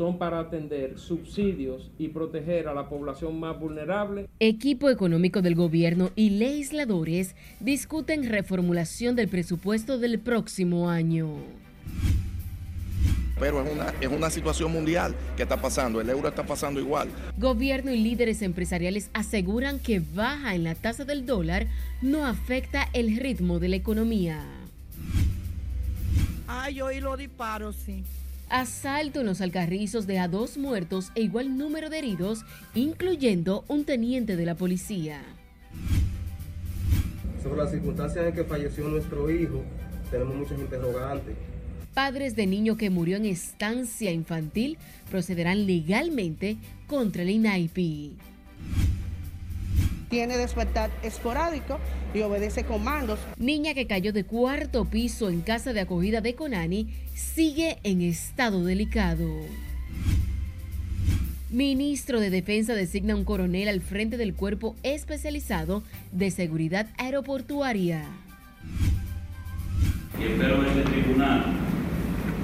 son para atender subsidios y proteger a la población más vulnerable. Equipo económico del gobierno y legisladores discuten reformulación del presupuesto del próximo año pero es una, es una situación mundial que está pasando, el euro está pasando igual. Gobierno y líderes empresariales aseguran que baja en la tasa del dólar no afecta el ritmo de la economía. Ay, yo oí los disparos, sí. Asalto en los alcarrizos deja dos muertos e igual número de heridos, incluyendo un teniente de la policía. Sobre las circunstancias en que falleció nuestro hijo, tenemos muchas interrogantes. Padres de niño que murió en estancia infantil procederán legalmente contra el INAIPI. Tiene despertar esporádico y obedece comandos. Niña que cayó de cuarto piso en casa de acogida de Conani sigue en estado delicado. Ministro de Defensa designa un coronel al frente del Cuerpo Especializado de Seguridad Aeroportuaria. Y espero este tribunal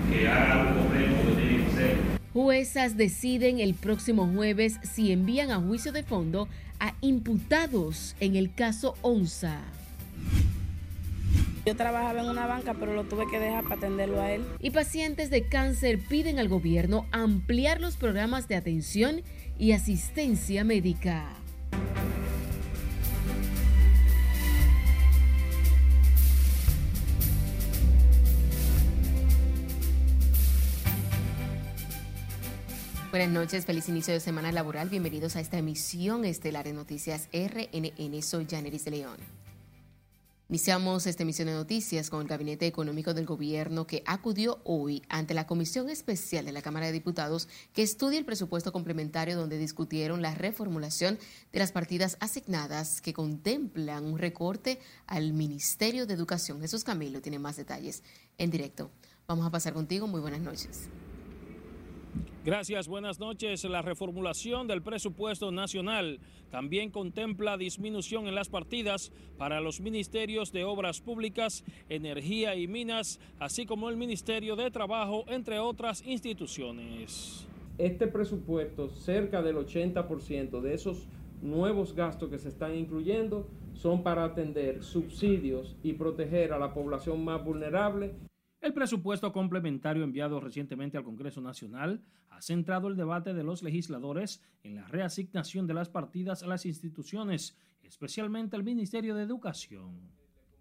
que haga lo correcto que tiene que ser. Juezas deciden el próximo jueves si envían a juicio de fondo a imputados en el caso ONSA. Yo trabajaba en una banca, pero lo tuve que dejar para atenderlo a él. Y pacientes de cáncer piden al gobierno ampliar los programas de atención y asistencia médica. Buenas noches, feliz inicio de semana laboral. Bienvenidos a esta emisión estelar de Noticias RNN. Soy Janeris de León. Iniciamos esta emisión de noticias con el Gabinete Económico del Gobierno que acudió hoy ante la Comisión Especial de la Cámara de Diputados que estudia el presupuesto complementario donde discutieron la reformulación de las partidas asignadas que contemplan un recorte al Ministerio de Educación. Jesús Camilo tiene más detalles en directo. Vamos a pasar contigo. Muy buenas noches. Gracias, buenas noches. La reformulación del presupuesto nacional también contempla disminución en las partidas para los ministerios de Obras Públicas, Energía y Minas, así como el Ministerio de Trabajo, entre otras instituciones. Este presupuesto, cerca del 80% de esos nuevos gastos que se están incluyendo son para atender subsidios y proteger a la población más vulnerable el presupuesto complementario enviado recientemente al Congreso Nacional ha centrado el debate de los legisladores en la reasignación de las partidas a las instituciones, especialmente al Ministerio de Educación.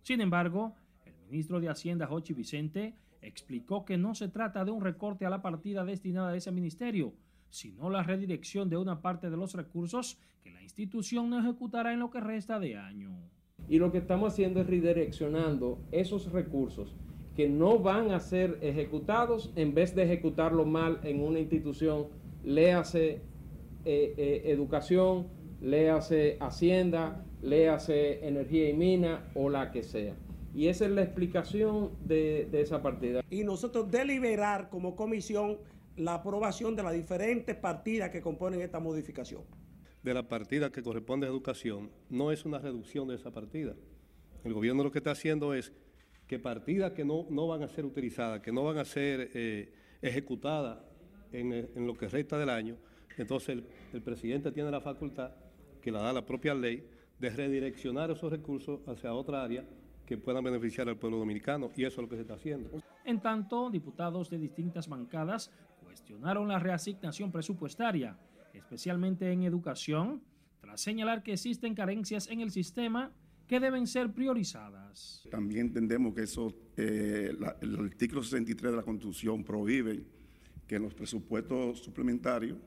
Sin embargo, el ministro de Hacienda, Jochi Vicente, explicó que no se trata de un recorte a la partida destinada a ese ministerio, sino la redirección de una parte de los recursos que la institución no ejecutará en lo que resta de año. Y lo que estamos haciendo es redireccionando esos recursos que no van a ser ejecutados en vez de ejecutarlo mal en una institución, léase eh, eh, educación, léase hacienda, léase energía y mina o la que sea. Y esa es la explicación de, de esa partida. Y nosotros deliberar como comisión la aprobación de las diferentes partidas que componen esta modificación. De la partida que corresponde a educación, no es una reducción de esa partida. El gobierno lo que está haciendo es que partidas que no, no, van a ser utilizadas, que no van a ser eh, ejecutadas en, en, lo que resta del año, entonces el, el, presidente tiene la facultad, que la da la propia ley, de redireccionar esos recursos hacia otra área que puedan beneficiar al pueblo dominicano, y eso es lo que se está haciendo. En tanto, diputados de distintas bancadas cuestionaron la reasignación presupuestaria, especialmente en educación, tras señalar que existen carencias en el sistema que deben ser priorizadas. También entendemos que eso, eh, la, el artículo 63 de la Constitución prohíbe que los presupuestos suplementarios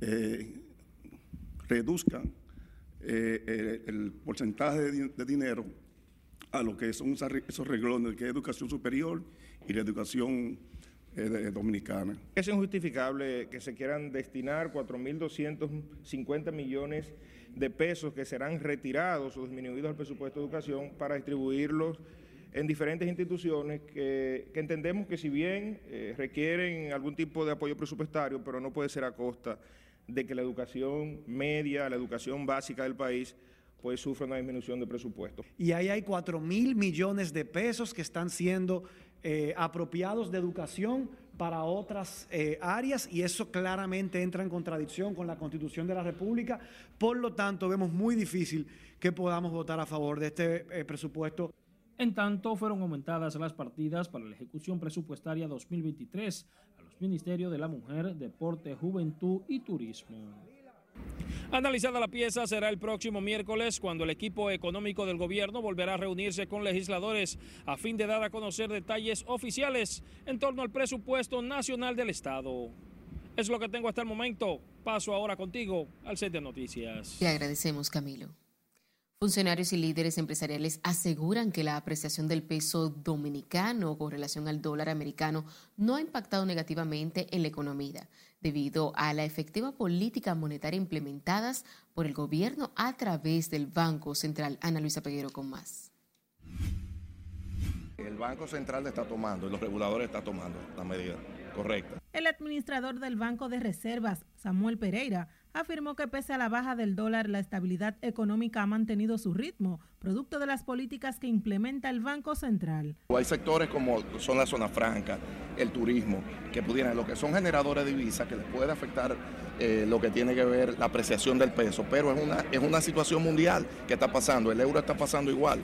eh, reduzcan eh, el porcentaje de, de, dinero a lo que son esos reglones, que es educación superior y la educación eh, dominicana. Es injustificable que se quieran destinar 4.250 millones de pesos que serán retirados o disminuidos al presupuesto de educación para distribuirlos en diferentes instituciones que, que entendemos que si bien eh, requieren algún tipo de apoyo presupuestario, pero no puede ser a costa de que la educación media, la educación básica del país, pues sufra una disminución de presupuesto. Y ahí hay 4 mil millones de pesos que están siendo eh, apropiados de educación para otras eh, áreas y eso claramente entra en contradicción con la Constitución de la República. Por lo tanto, vemos muy difícil que podamos votar a favor de este eh, presupuesto. En tanto, fueron aumentadas las partidas para la ejecución presupuestaria 2023 a los Ministerios de la Mujer, Deporte, Juventud y Turismo. Analizada la pieza será el próximo miércoles cuando el equipo económico del gobierno volverá a reunirse con legisladores a fin de dar a conocer detalles oficiales en torno al presupuesto nacional del Estado. Es lo que tengo hasta el momento. Paso ahora contigo al set de noticias. Le agradecemos, Camilo. Funcionarios y líderes empresariales aseguran que la apreciación del peso dominicano con relación al dólar americano no ha impactado negativamente en la economía, debido a la efectiva política monetaria implementadas por el gobierno a través del Banco Central. Ana Luisa Peguero con más. El Banco Central está tomando y los reguladores están tomando la medida correcta. El administrador del Banco de Reservas, Samuel Pereira, afirmó que pese a la baja del dólar, la estabilidad económica ha mantenido su ritmo, producto de las políticas que implementa el Banco Central. Hay sectores como son la zona franca, el turismo, que pudieran, lo que son generadores de divisas, que les puede afectar eh, lo que tiene que ver la apreciación del peso, pero es una, es una situación mundial que está pasando, el euro está pasando igual,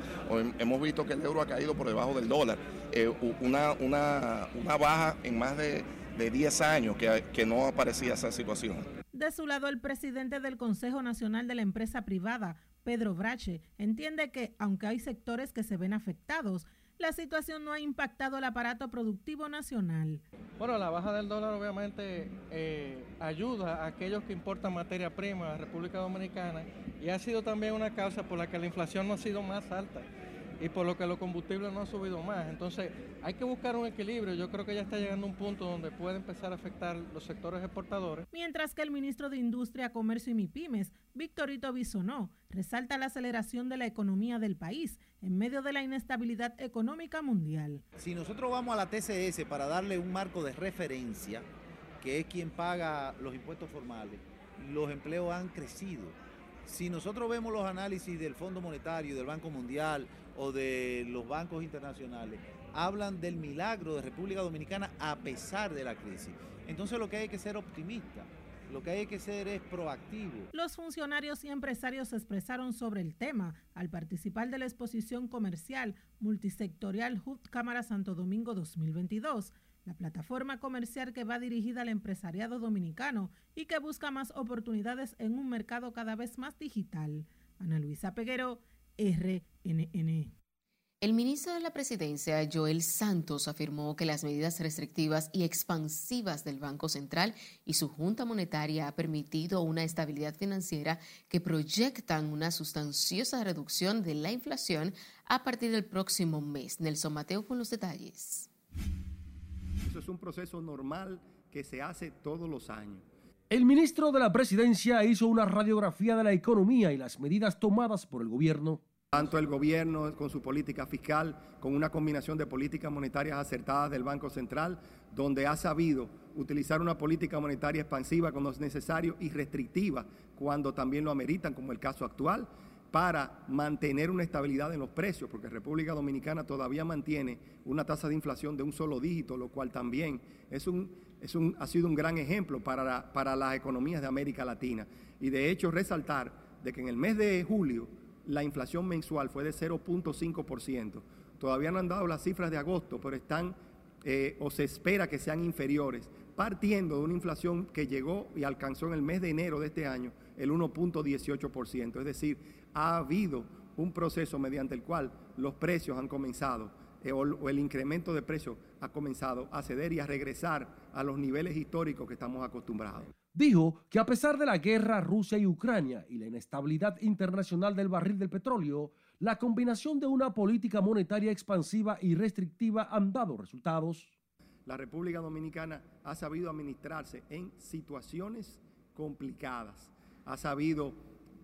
hemos visto que el euro ha caído por debajo del dólar, eh, una, una, una baja en más de, de 10 años que, que no aparecía esa situación. De su lado, el presidente del Consejo Nacional de la Empresa Privada, Pedro Brache, entiende que, aunque hay sectores que se ven afectados, la situación no ha impactado el aparato productivo nacional. Bueno, la baja del dólar obviamente eh, ayuda a aquellos que importan materia prima a República Dominicana y ha sido también una causa por la que la inflación no ha sido más alta y por lo que los combustibles no han subido más. Entonces hay que buscar un equilibrio. Yo creo que ya está llegando un punto donde puede empezar a afectar los sectores exportadores. Mientras que el ministro de Industria, Comercio y MIPIMES, Victorito Bisonó, resalta la aceleración de la economía del país en medio de la inestabilidad económica mundial. Si nosotros vamos a la TCS para darle un marco de referencia, que es quien paga los impuestos formales, los empleos han crecido. Si nosotros vemos los análisis del Fondo Monetario, del Banco Mundial o de los bancos internacionales, hablan del milagro de República Dominicana a pesar de la crisis. Entonces lo que hay que ser optimista. Lo que hay que ser es proactivo. Los funcionarios y empresarios se expresaron sobre el tema al participar de la exposición comercial multisectorial HUD Cámara Santo Domingo 2022 la plataforma comercial que va dirigida al empresariado dominicano y que busca más oportunidades en un mercado cada vez más digital. Ana Luisa Peguero, RNN. El ministro de la Presidencia, Joel Santos, afirmó que las medidas restrictivas y expansivas del Banco Central y su Junta Monetaria ha permitido una estabilidad financiera que proyectan una sustanciosa reducción de la inflación a partir del próximo mes. Nelson Mateo con los detalles. Eso es un proceso normal que se hace todos los años. El ministro de la Presidencia hizo una radiografía de la economía y las medidas tomadas por el gobierno. Tanto el gobierno con su política fiscal, con una combinación de políticas monetarias acertadas del Banco Central, donde ha sabido utilizar una política monetaria expansiva cuando es necesario y restrictiva cuando también lo ameritan, como el caso actual, para mantener una estabilidad en los precios, porque República Dominicana todavía mantiene una tasa de inflación de un solo dígito, lo cual también es un, es un, ha sido un gran ejemplo para, para las economías de América Latina. Y de hecho resaltar de que en el mes de julio la inflación mensual fue de 0.5%. Todavía no han dado las cifras de agosto, pero están eh, o se espera que sean inferiores, partiendo de una inflación que llegó y alcanzó en el mes de enero de este año el 1.18%. Es decir, ha habido un proceso mediante el cual los precios han comenzado eh, o, el incremento de precios ha comenzado a ceder y a regresar a los niveles históricos que estamos acostumbrados. Dijo que a pesar de la guerra Rusia y Ucrania y la inestabilidad internacional del barril del petróleo, la combinación de una política monetaria expansiva y restrictiva han dado resultados. La República Dominicana ha sabido administrarse en situaciones complicadas, ha sabido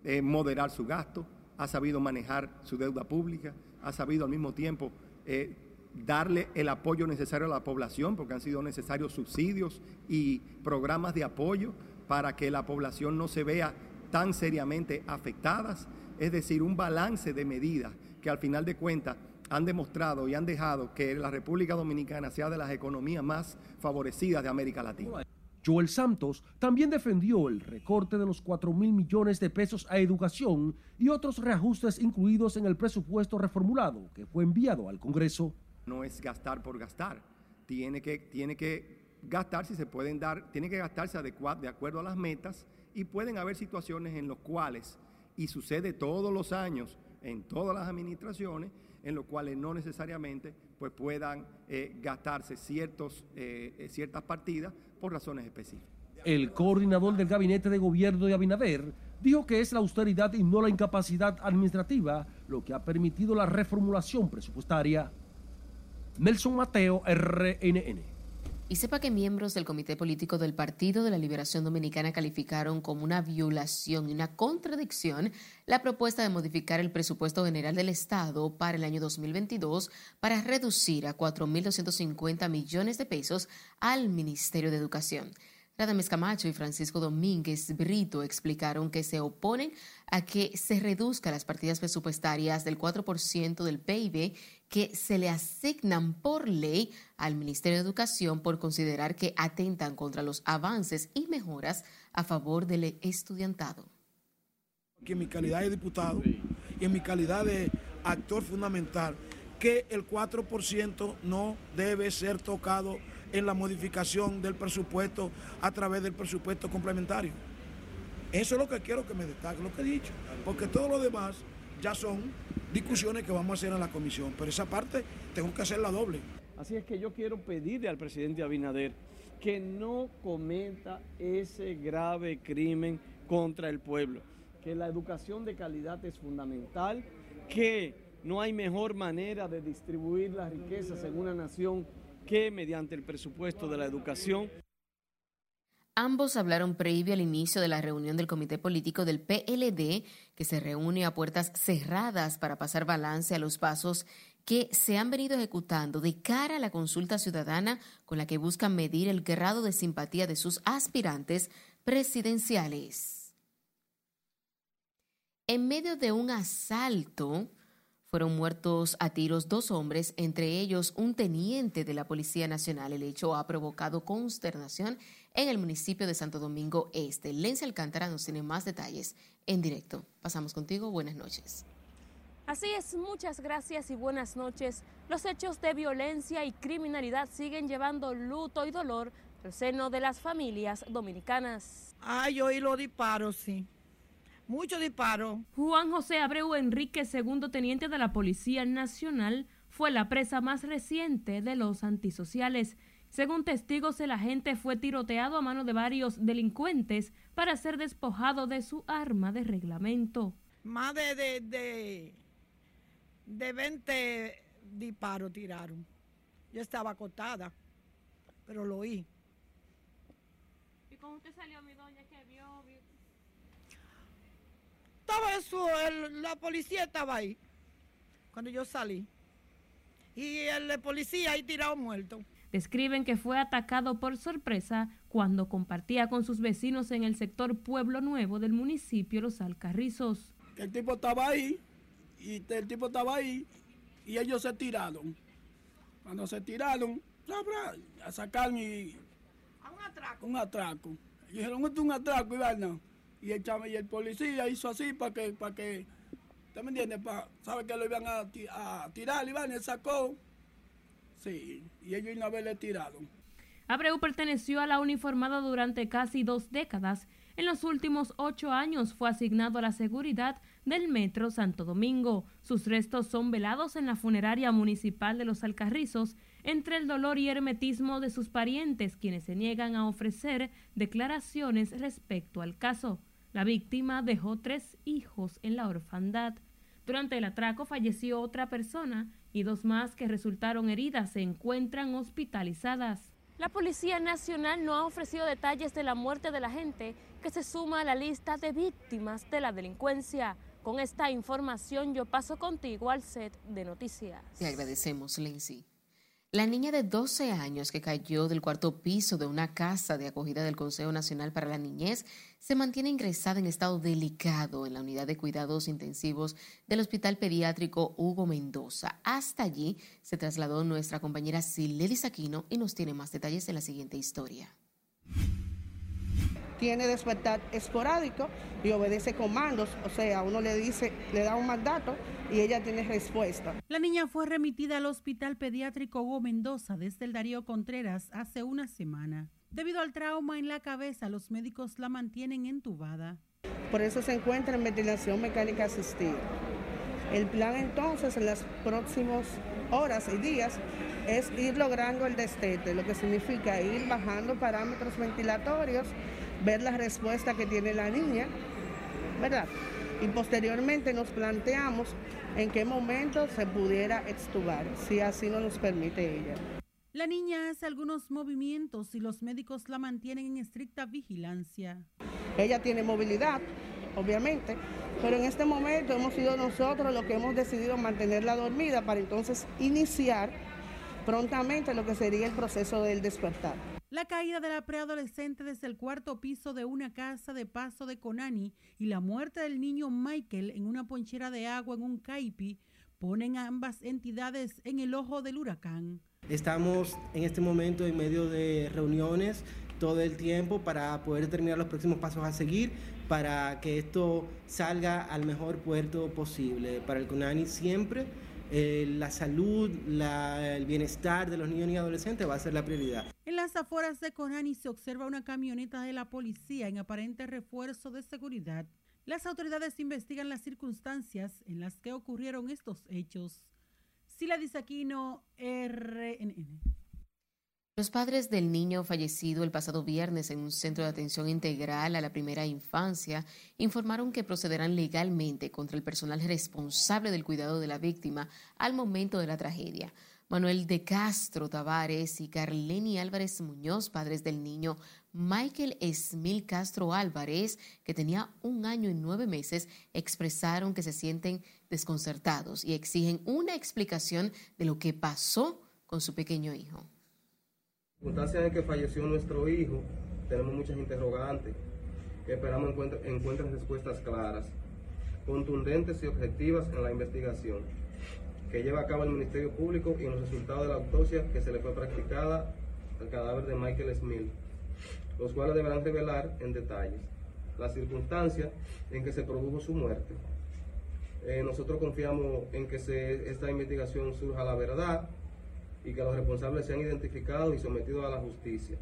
eh, moderar su gasto, ha sabido manejar su deuda pública, ha sabido al mismo tiempo eh, darle el apoyo necesario a la población, porque han sido necesarios subsidios y programas de apoyo para que la población no se vea tan seriamente afectadas, es decir, un balance de medidas que al final de cuentas han demostrado y han dejado que la República Dominicana sea de las economías más favorecidas de América Latina. Joel Santos también defendió el recorte de los 4 mil millones de pesos a educación y otros reajustes incluidos en el presupuesto reformulado que fue enviado al Congreso. No es gastar por gastar, tiene que, tiene que se pueden dar, tiene que gastarse de acuerdo a las metas y pueden haber situaciones en las cuales, y sucede todos los años en todas las administraciones, en los cuales no necesariamente pues, puedan eh, gastarse ciertos, eh, eh, ciertas partidas por razones específicas. El coordinador del gabinete de gobierno de Abinader dijo que es la austeridad y no la incapacidad administrativa lo que ha permitido la reformulación presupuestaria. Nelson Mateo, RNN. Y sepa que miembros del Comité Político del Partido de la Liberación Dominicana calificaron como una violación y una contradicción la propuesta de modificar el presupuesto general del Estado para el año 2022 para reducir a 4.250 millones de pesos al Ministerio de Educación. Radames Camacho y Francisco Domínguez Brito explicaron que se oponen a que se reduzcan las partidas presupuestarias del 4% del PIB que se le asignan por ley al Ministerio de Educación por considerar que atentan contra los avances y mejoras a favor del estudiantado. Que en mi calidad de diputado y en mi calidad de actor fundamental, que el 4% no debe ser tocado en la modificación del presupuesto a través del presupuesto complementario. Eso es lo que quiero que me destaque, lo que he dicho, porque todo lo demás ya son discusiones que vamos a hacer en la comisión, pero esa parte tengo que hacerla doble. Así es que yo quiero pedirle al presidente Abinader que no cometa ese grave crimen contra el pueblo, que la educación de calidad es fundamental, que no hay mejor manera de distribuir las riquezas en una nación que mediante el presupuesto de la educación. Ambos hablaron previo al inicio de la reunión del Comité Político del PLD, que se reúne a puertas cerradas para pasar balance a los pasos que se han venido ejecutando de cara a la consulta ciudadana con la que buscan medir el grado de simpatía de sus aspirantes presidenciales. En medio de un asalto, fueron muertos a tiros dos hombres, entre ellos un teniente de la Policía Nacional. El hecho ha provocado consternación en el municipio de Santo Domingo Este. Lencia Alcántara nos tiene más detalles en directo. Pasamos contigo. Buenas noches. Así es, muchas gracias y buenas noches. Los hechos de violencia y criminalidad siguen llevando luto y dolor al seno de las familias dominicanas. Ay, oí los disparos, sí. Mucho disparo. Juan José Abreu Enrique, segundo teniente de la Policía Nacional, fue la presa más reciente de los antisociales. Según testigos, el agente fue tiroteado a mano de varios delincuentes para ser despojado de su arma de reglamento. Más de, de, de, de 20 disparos tiraron. Yo estaba acotada, pero lo oí. ¿Y cómo usted salió, mi doña, que vio? Estaba eso, el, la policía estaba ahí cuando yo salí. Y el policía ahí tirado muerto. Describen que fue atacado por sorpresa cuando compartía con sus vecinos en el sector Pueblo Nuevo del municipio Los Alcarrizos. El tipo estaba ahí, y el tipo estaba ahí, y ellos se tiraron. Cuando se tiraron, a sacar y... A un atraco. Un atraco. Y dijeron, esto es un atraco, Ivana. Y el, y el policía hizo así para que, para que, ¿usted me entiende? Para, ¿Sabe que lo iban a, a tirar, Iván? Él sacó. Sí, y ellos una vez le tiraron. Abreu perteneció a la uniformada durante casi dos décadas. En los últimos ocho años fue asignado a la seguridad del Metro Santo Domingo. Sus restos son velados en la funeraria municipal de Los Alcarrizos, entre el dolor y hermetismo de sus parientes, quienes se niegan a ofrecer declaraciones respecto al caso. La víctima dejó tres hijos en la orfandad. Durante el atraco falleció otra persona y dos más que resultaron heridas se encuentran hospitalizadas. La Policía Nacional no ha ofrecido detalles de la muerte de la gente que se suma a la lista de víctimas de la delincuencia. Con esta información yo paso contigo al set de noticias. Te agradecemos, Lindsay. La niña de 12 años que cayó del cuarto piso de una casa de acogida del Consejo Nacional para la Niñez se mantiene ingresada en estado delicado en la unidad de cuidados intensivos del Hospital Pediátrico Hugo Mendoza. Hasta allí se trasladó nuestra compañera Sileli Saquino y nos tiene más detalles en la siguiente historia tiene despertar esporádico y obedece comandos, o sea, uno le dice, le da un mandato y ella tiene respuesta. La niña fue remitida al Hospital Pediátrico Hugo Mendoza desde el Darío Contreras hace una semana. Debido al trauma en la cabeza, los médicos la mantienen entubada. Por eso se encuentra en ventilación mecánica asistida. El plan entonces en las próximas horas y días es ir logrando el destete, lo que significa ir bajando parámetros ventilatorios ver la respuesta que tiene la niña, ¿verdad? Y posteriormente nos planteamos en qué momento se pudiera extubar, si así no nos permite ella. La niña hace algunos movimientos y los médicos la mantienen en estricta vigilancia. Ella tiene movilidad, obviamente, pero en este momento hemos sido nosotros los que hemos decidido mantenerla dormida para entonces iniciar prontamente lo que sería el proceso del despertar. La caída de la preadolescente desde el cuarto piso de una casa de paso de Conani y la muerte del niño Michael en una ponchera de agua en un caipi ponen ambas entidades en el ojo del huracán. Estamos en este momento en medio de reuniones todo el tiempo para poder determinar los próximos pasos a seguir para que esto salga al mejor puerto posible. Para el CONANI siempre eh, la salud, el bienestar de los niños y adolescentes va a ser la prioridad. En las afueras de Conani se observa una camioneta de la policía en aparente refuerzo de seguridad. Las autoridades investigan las circunstancias en las que ocurrieron estos hechos. Sila Disaquino, RNN. Los padres del niño fallecido el pasado viernes en un centro de atención integral a la primera infancia informaron que procederán legalmente contra el personal responsable del cuidado de la víctima al momento de la tragedia. Manuel de Castro Tavares y Carleni Álvarez Muñoz, padres del niño Michael Esmil Castro Álvarez, que tenía un año y nueve meses, expresaron que se sienten desconcertados y exigen una explicación de lo que pasó con su pequeño hijo circunstancias en que falleció nuestro hijo, tenemos muchas interrogantes esperamos encuentren, respuestas claras, contundentes y objetivas en la investigación que lleva a cabo el Ministerio Público y en los resultados de la autopsia que se le fue practicada al cadáver de Michael Smith, los cuales deberán revelar en detalles las circunstancias en que se produjo su muerte. Eh, nosotros confiamos en que esta investigación surja la verdad y que los responsables sean identificados y sometidos a la justicia.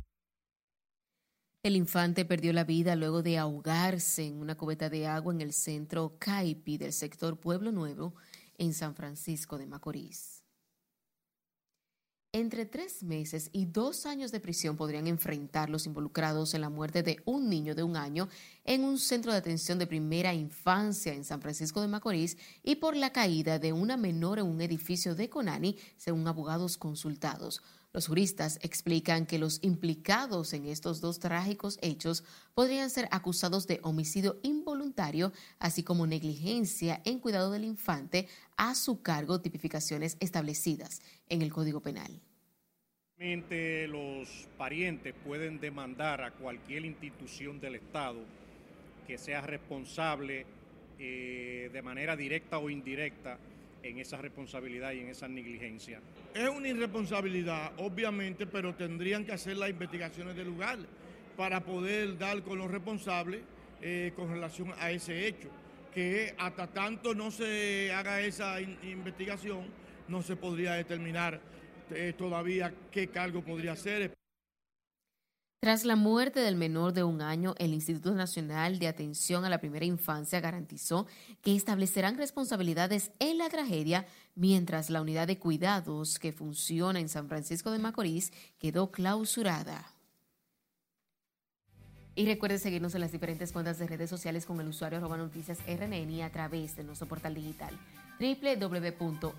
El infante perdió la vida luego de ahogarse en una cubeta de agua en el centro Caipi del sector Pueblo Nuevo en San Francisco de Macorís. Entre tres meses y dos años de prisión podrían enfrentar los involucrados en la muerte de un niño de un año en un centro de atención de primera infancia en San Francisco de Macorís y por la caída de una menor en un edificio de Conani, según abogados consultados. Los juristas explican que los implicados en estos dos trágicos hechos podrían ser acusados de homicidio involuntario, así como negligencia en cuidado del infante a su cargo tipificaciones establecidas en el Código Penal. Los parientes pueden demandar a cualquier institución del Estado que sea responsable eh, de manera directa o indirecta en esa responsabilidad y en esa negligencia. Es una irresponsabilidad, obviamente, pero tendrían que hacer las investigaciones del lugar para poder dar con los responsables eh, con relación a ese hecho. Que hasta tanto no se haga esa investigación, no se podría determinar eh, todavía qué cargo podría ser. Tras la muerte del menor de un año, el Instituto Nacional de Atención a la Primera Infancia garantizó que establecerán responsabilidades en la tragedia, mientras la unidad de cuidados que funciona en San Francisco de Macorís quedó clausurada. Y recuerde seguirnos en las diferentes cuentas de redes sociales con el usuario arroba noticias RNN a través de nuestro portal digital www.rnn.com.do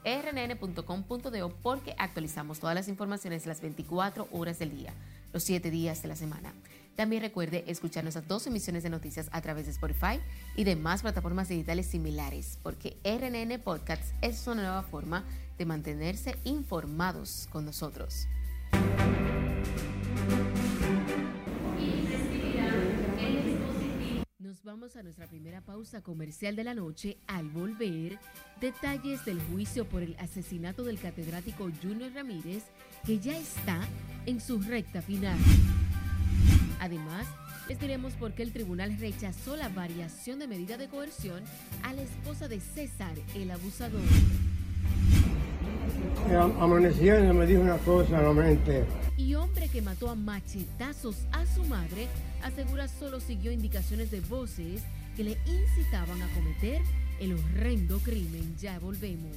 porque actualizamos todas las informaciones las 24 horas del día los siete días de la semana. También recuerde escuchar nuestras dos emisiones de noticias a través de Spotify y demás plataformas digitales similares, porque RNN Podcasts es una nueva forma de mantenerse informados con nosotros. Nos vamos a nuestra primera pausa comercial de la noche. Al volver, detalles del juicio por el asesinato del catedrático Junior Ramírez, que ya está en su recta final. Además, les diremos por qué el tribunal rechazó la variación de medida de coerción a la esposa de César, el abusador. Amaneciendo me dijo una cosa la mente. Y hombre que mató a machetazos a su madre asegura solo siguió indicaciones de voces que le incitaban a cometer el horrendo crimen. Ya volvemos.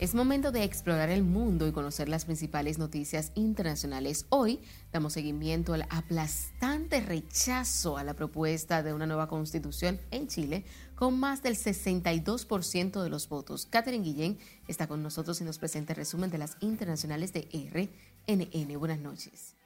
Es momento de explorar el mundo y conocer las principales noticias internacionales. Hoy damos seguimiento al aplastante rechazo a la propuesta de una nueva constitución en Chile con más del 62% de los votos. Catherine Guillén está con nosotros y nos presenta el resumen de las internacionales de RNN. Buenas noches.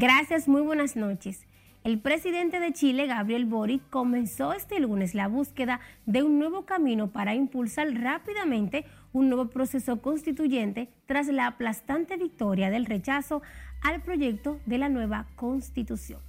Gracias, muy buenas noches. El presidente de Chile, Gabriel Boric, comenzó este lunes la búsqueda de un nuevo camino para impulsar rápidamente un nuevo proceso constituyente tras la aplastante victoria del rechazo al proyecto de la nueva constitución.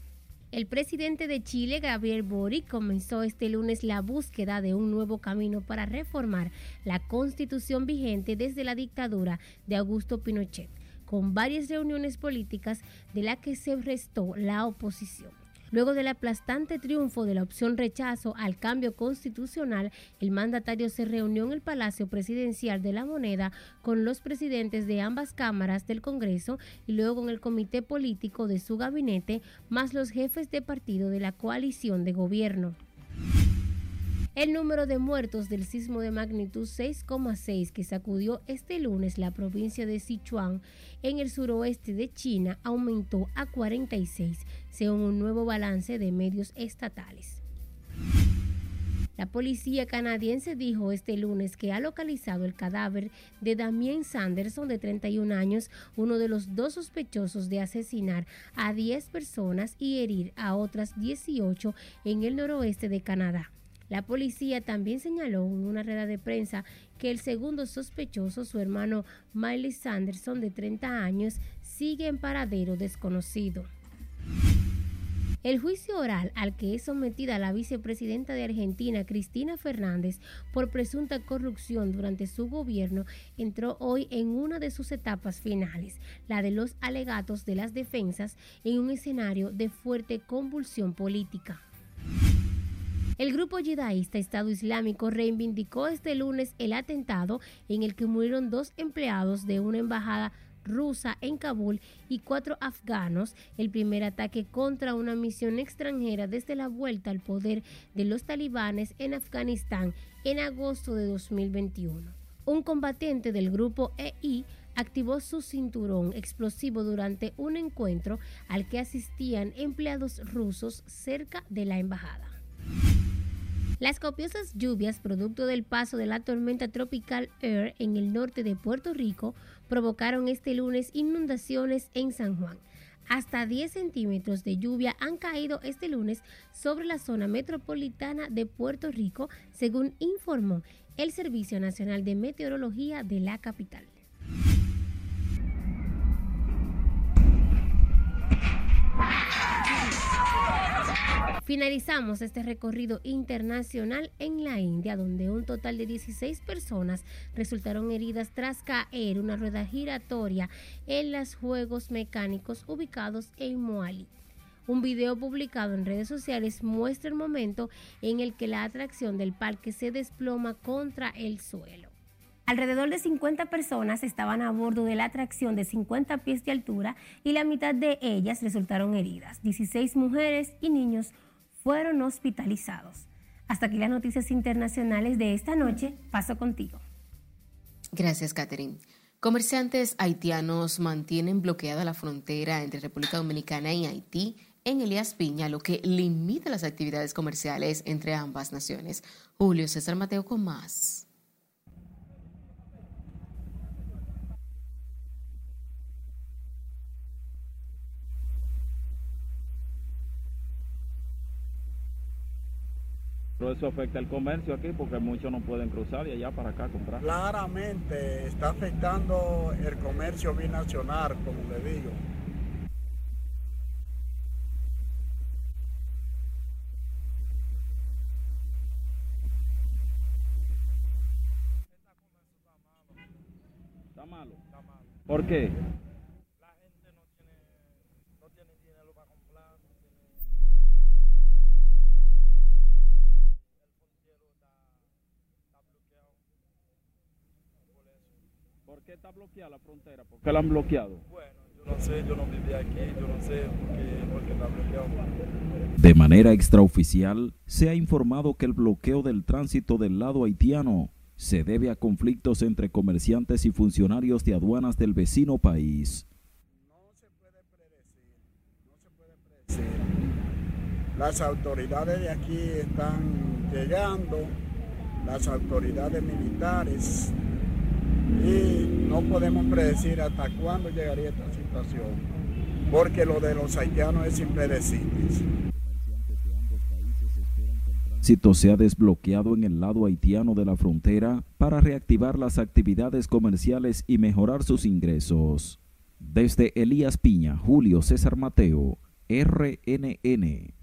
El presidente de Chile, Gabriel Boric, comenzó este lunes la búsqueda de un nuevo camino para reformar la constitución vigente desde la dictadura de Augusto Pinochet, con varias reuniones políticas de la que se restó la oposición. Luego del aplastante triunfo de la opción rechazo al cambio constitucional, el mandatario se reunió en el Palacio Presidencial de la Moneda con los presidentes de ambas cámaras del Congreso y luego con el comité político de su gabinete, más los jefes de partido de la coalición de gobierno. El número de muertos del sismo de magnitud 6,6 que sacudió este lunes la provincia de Sichuan en el suroeste de China aumentó a 46, según un nuevo balance de medios estatales. La policía canadiense dijo este lunes que ha localizado el cadáver de Damien Sanderson, de 31 años, uno de los dos sospechosos de asesinar a 10 personas y herir a otras 18 en el noroeste de Canadá. La policía también señaló en una rueda de prensa que el segundo sospechoso, su hermano Miley Sanderson, de 30 años, sigue en paradero desconocido. El juicio oral al que es sometida la vicepresidenta de Argentina, Cristina Fernández, por presunta corrupción durante su gobierno, entró hoy en una de sus etapas finales, la de los alegatos de las defensas, en un escenario de fuerte convulsión política. El grupo yidaísta Estado Islámico reivindicó este lunes el atentado en el que murieron dos empleados de una embajada rusa en Kabul y cuatro afganos, el primer ataque contra una misión extranjera desde la vuelta al poder de los talibanes en Afganistán en agosto de 2021. Un combatiente del grupo EI activó su cinturón explosivo durante un encuentro al que asistían empleados rusos cerca de la embajada. Las copiosas lluvias producto del paso de la tormenta tropical Air en el norte de Puerto Rico provocaron este lunes inundaciones en San Juan. Hasta 10 centímetros de lluvia han caído este lunes sobre la zona metropolitana de Puerto Rico, según informó el Servicio Nacional de Meteorología de la capital. Finalizamos este recorrido internacional en la India, donde un total de 16 personas resultaron heridas tras caer una rueda giratoria en los juegos mecánicos ubicados en Moali. Un video publicado en redes sociales muestra el momento en el que la atracción del parque se desploma contra el suelo. Alrededor de 50 personas estaban a bordo de la atracción de 50 pies de altura y la mitad de ellas resultaron heridas. 16 mujeres y niños fueron hospitalizados. Hasta aquí las noticias internacionales de esta noche. Paso contigo. Gracias, Catherine. Comerciantes haitianos mantienen bloqueada la frontera entre República Dominicana y Haití en Elías Piña, lo que limita las actividades comerciales entre ambas naciones. Julio César Mateo con más. Pero eso afecta el comercio aquí porque muchos no pueden cruzar de allá para acá comprar. Claramente está afectando el comercio binacional, como le digo. Está malo. ¿Por qué? ¿Por qué está bloqueada la frontera? ¿Por qué la han bloqueado? Yo no sé, yo no vivía aquí, yo no sé por qué, por qué está bloqueado. De manera extraoficial, se ha informado que el bloqueo del tránsito del lado haitiano se debe a conflictos entre comerciantes y funcionarios de aduanas del vecino país. Las autoridades de aquí están llegando, las autoridades militares, y no podemos predecir hasta cuándo llegaría esta situación, porque lo de los haitianos es impredecible. El tránsito se ha desbloqueado en el lado haitiano de la frontera para reactivar las actividades comerciales y mejorar sus ingresos. Desde Elías Piña, Julio César Mateo, RNN.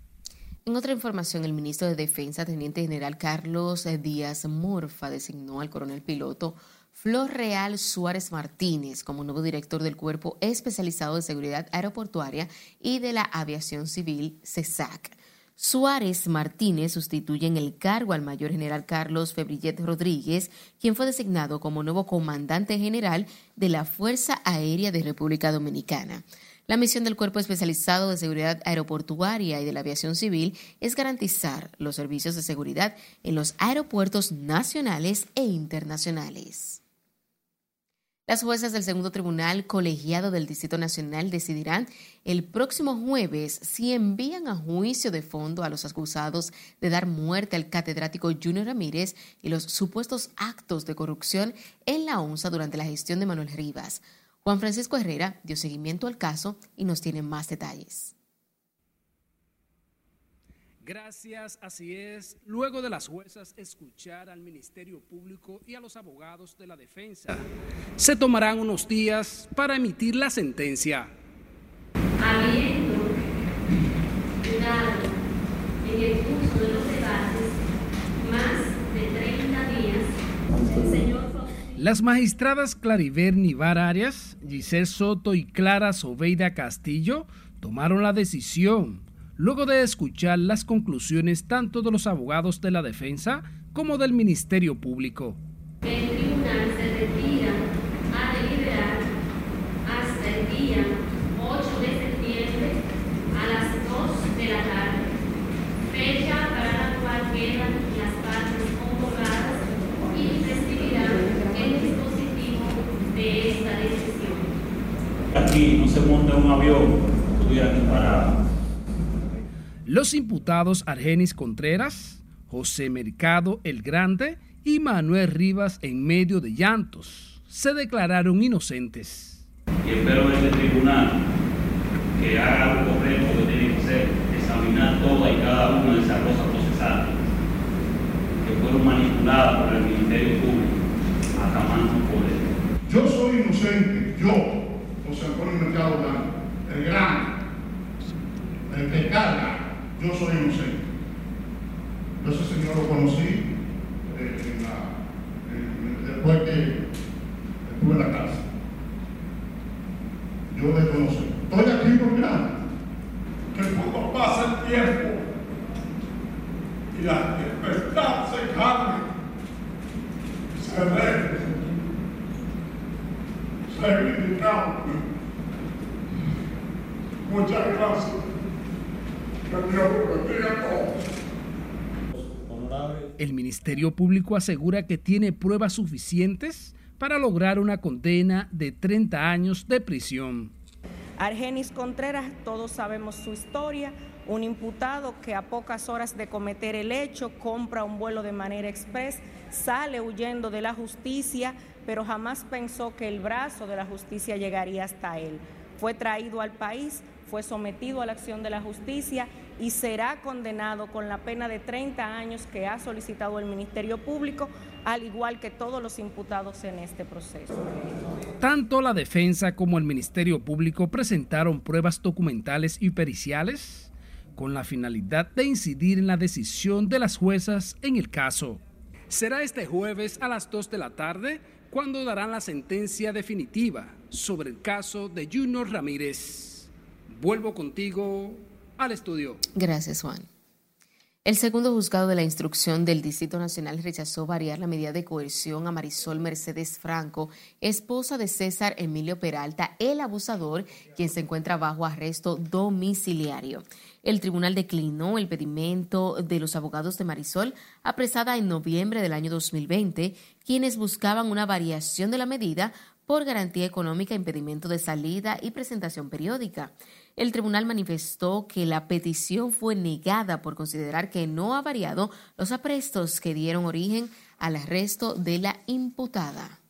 En otra información, el ministro de Defensa, Teniente General Carlos Díaz Morfa, designó al coronel piloto Flor Real Suárez Martínez como nuevo director del Cuerpo Especializado de Seguridad Aeroportuaria y de la Aviación Civil, CESAC. Suárez Martínez sustituye en el cargo al mayor general Carlos Febrillet Rodríguez, quien fue designado como nuevo comandante general de la Fuerza Aérea de República Dominicana. La misión del Cuerpo Especializado de Seguridad Aeroportuaria y de la Aviación Civil es garantizar los servicios de seguridad en los aeropuertos nacionales e internacionales. Las juezas del segundo tribunal colegiado del Distrito Nacional decidirán el próximo jueves si envían a juicio de fondo a los acusados de dar muerte al catedrático Junior Ramírez y los supuestos actos de corrupción en la ONSA durante la gestión de Manuel Rivas. Juan Francisco Herrera dio seguimiento al caso y nos tiene más detalles. Gracias, así es. Luego de las juezas escuchar al Ministerio Público y a los abogados de la defensa, se tomarán unos días para emitir la sentencia. Habiendo dado en el curso de los debates más de 30 días, el señor las magistradas Clariver Nivar Arias, Giselle Soto y Clara Sobeida Castillo tomaron la decisión luego de escuchar las conclusiones tanto de los abogados de la defensa como del Ministerio Público. El tribunal se retira a deliberar hasta el día 8 de septiembre a las 2 de la tarde, fecha para la cual quedan las partes convocadas y recibirá el dispositivo de esta decisión. Aquí no se monta un avión, estuviera aquí parado. Los imputados Argenis Contreras, José Mercado el Grande y Manuel Rivas en medio de llantos se declararon inocentes. Y espero de este tribunal que haga lo correcto que tiene que hacer, examinar toda y cada una de esas cosas procesales que fueron manipuladas por el Ministerio Público a tomar su poder. Yo soy inocente, yo, José Antonio Mercado Blanco, el grande, el que carga yo soy inocente. Yo ese señor lo conocí eh, después que estuve en la casa. Yo desconozco. Estoy aquí por mirar que cuando pasa el tiempo y la tempestad se calme, se ve, se vindicado. Muchas gracias. El Ministerio Público asegura que tiene pruebas suficientes para lograr una condena de 30 años de prisión. Argenis Contreras, todos sabemos su historia, un imputado que a pocas horas de cometer el hecho compra un vuelo de manera express, sale huyendo de la justicia, pero jamás pensó que el brazo de la justicia llegaría hasta él. Fue traído al país, fue sometido a la acción de la justicia y será condenado con la pena de 30 años que ha solicitado el Ministerio Público, al igual que todos los imputados en este proceso. Tanto la defensa como el Ministerio Público presentaron pruebas documentales y periciales con la finalidad de incidir en la decisión de las juezas en el caso. Será este jueves a las 2 de la tarde cuando darán la sentencia definitiva sobre el caso de Junior Ramírez. Vuelvo contigo al estudio. Gracias, Juan. El segundo juzgado de la instrucción del Distrito Nacional rechazó variar la medida de coerción a Marisol Mercedes Franco, esposa de César Emilio Peralta, el abusador, quien se encuentra bajo arresto domiciliario. El tribunal declinó el pedimento de los abogados de Marisol, apresada en noviembre del año 2020, quienes buscaban una variación de la medida por garantía económica, impedimento de salida y presentación periódica. El tribunal manifestó que la petición fue negada por considerar que no ha variado los aprestos que dieron origen al arresto de la imputada.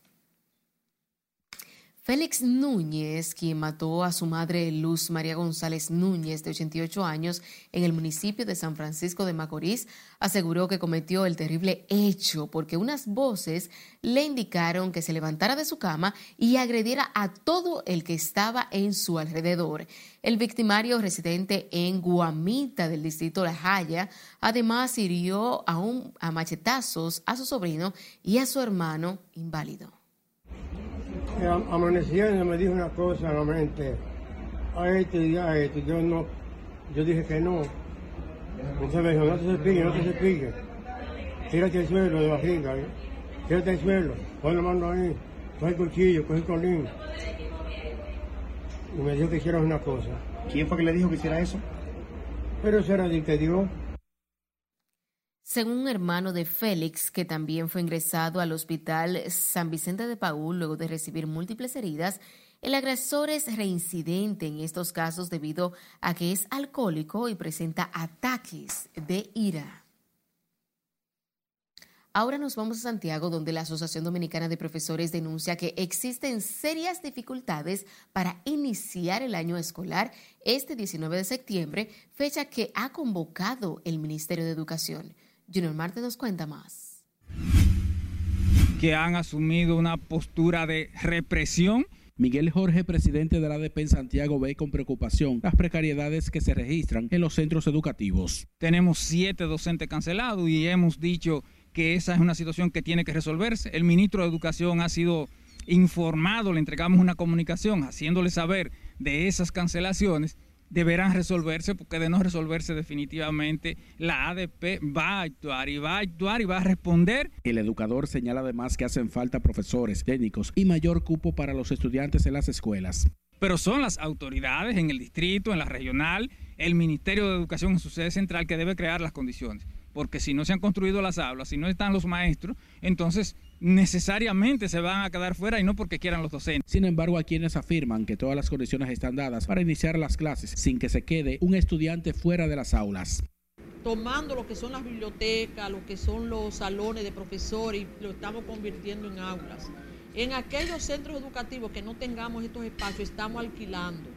Félix Núñez, quien mató a su madre Luz María González Núñez, de 88 años, en el municipio de San Francisco de Macorís, aseguró que cometió el terrible hecho porque unas voces le indicaron que se levantara de su cama y agrediera a todo el que estaba en su alrededor. El victimario residente en Guamita del distrito La Jaya, además hirió a, un, a machetazos a su sobrino y a su hermano inválido amaneciendo me dijo una cosa a mente, a este y a este, yo no, yo dije que no. Entonces me dijo, no te cepilles, no te cepilles. Tírate el suelo de barriga, ¿eh? tírate el suelo, pon la mano ahí, coge el cuchillo, coge el colín. Y me dijo que hiciera una cosa. ¿Quién fue que le dijo que hiciera eso? Pero eso era de que Dios. Según un hermano de Félix, que también fue ingresado al hospital San Vicente de Paúl luego de recibir múltiples heridas, el agresor es reincidente en estos casos debido a que es alcohólico y presenta ataques de ira. Ahora nos vamos a Santiago, donde la Asociación Dominicana de Profesores denuncia que existen serias dificultades para iniciar el año escolar este 19 de septiembre, fecha que ha convocado el Ministerio de Educación. Junior Marte nos cuenta más. Que han asumido una postura de represión Miguel Jorge, presidente de la ADP en Santiago, ve con preocupación las precariedades que se registran en los centros educativos. Tenemos siete docentes cancelados y hemos dicho que esa es una situación que tiene que resolverse. El ministro de Educación ha sido informado, le entregamos una comunicación haciéndole saber de esas cancelaciones deberán resolverse porque de no resolverse definitivamente la ADP va a actuar y va a actuar y va a responder. El educador señala además que hacen falta profesores, técnicos y mayor cupo para los estudiantes en las escuelas. Pero son las autoridades en el distrito, en la regional, el Ministerio de Educación en su sede central que debe crear las condiciones. Porque si no se han construido las aulas, si no están los maestros, entonces necesariamente se van a quedar fuera y no porque quieran los docentes. Sin embargo, hay quienes afirman que todas las condiciones están dadas para iniciar las clases sin que se quede un estudiante fuera de las aulas. Tomando lo que son las bibliotecas, lo que son los salones de profesores y lo estamos convirtiendo en aulas. En aquellos centros educativos que no tengamos estos espacios, estamos alquilando.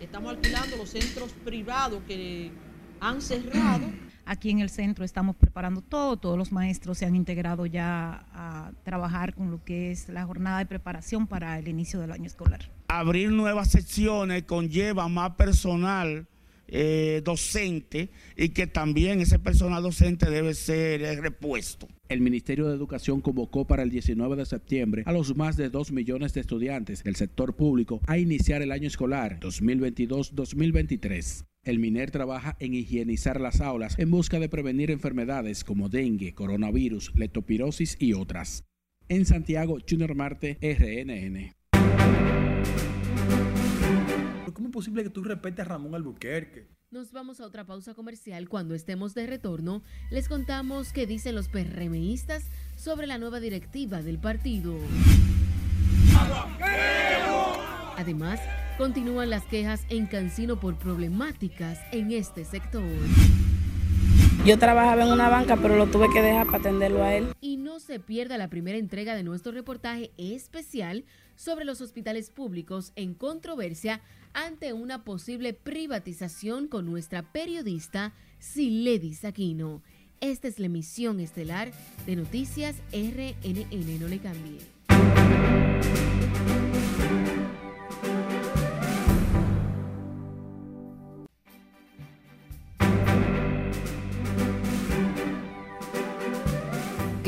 Estamos alquilando los centros privados que han cerrado Aquí en el centro estamos preparando todo, todos los maestros se han integrado ya a trabajar con lo que es la jornada de preparación para el inicio del año escolar. Abrir nuevas secciones conlleva más personal eh, docente y que también ese personal docente debe ser eh, repuesto. El Ministerio de Educación convocó para el 19 de septiembre a los más de 2 millones de estudiantes del sector público a iniciar el año escolar 2022-2023. El MINER trabaja en higienizar las aulas en busca de prevenir enfermedades como dengue, coronavirus, leptopirosis y otras. En Santiago, Junior Marte, RNN. ¿Cómo es posible que tú repites a Ramón Albuquerque? Nos vamos a otra pausa comercial. Cuando estemos de retorno, les contamos qué dicen los PRMistas sobre la nueva directiva del partido. Además, continúan las quejas en Cancino por problemáticas en este sector. Yo trabajaba en una banca, pero lo tuve que dejar para atenderlo a él. Y no se pierda la primera entrega de nuestro reportaje especial sobre los hospitales públicos en controversia ante una posible privatización con nuestra periodista Siledis Aquino. Esta es la emisión estelar de Noticias RNN. No le cambie.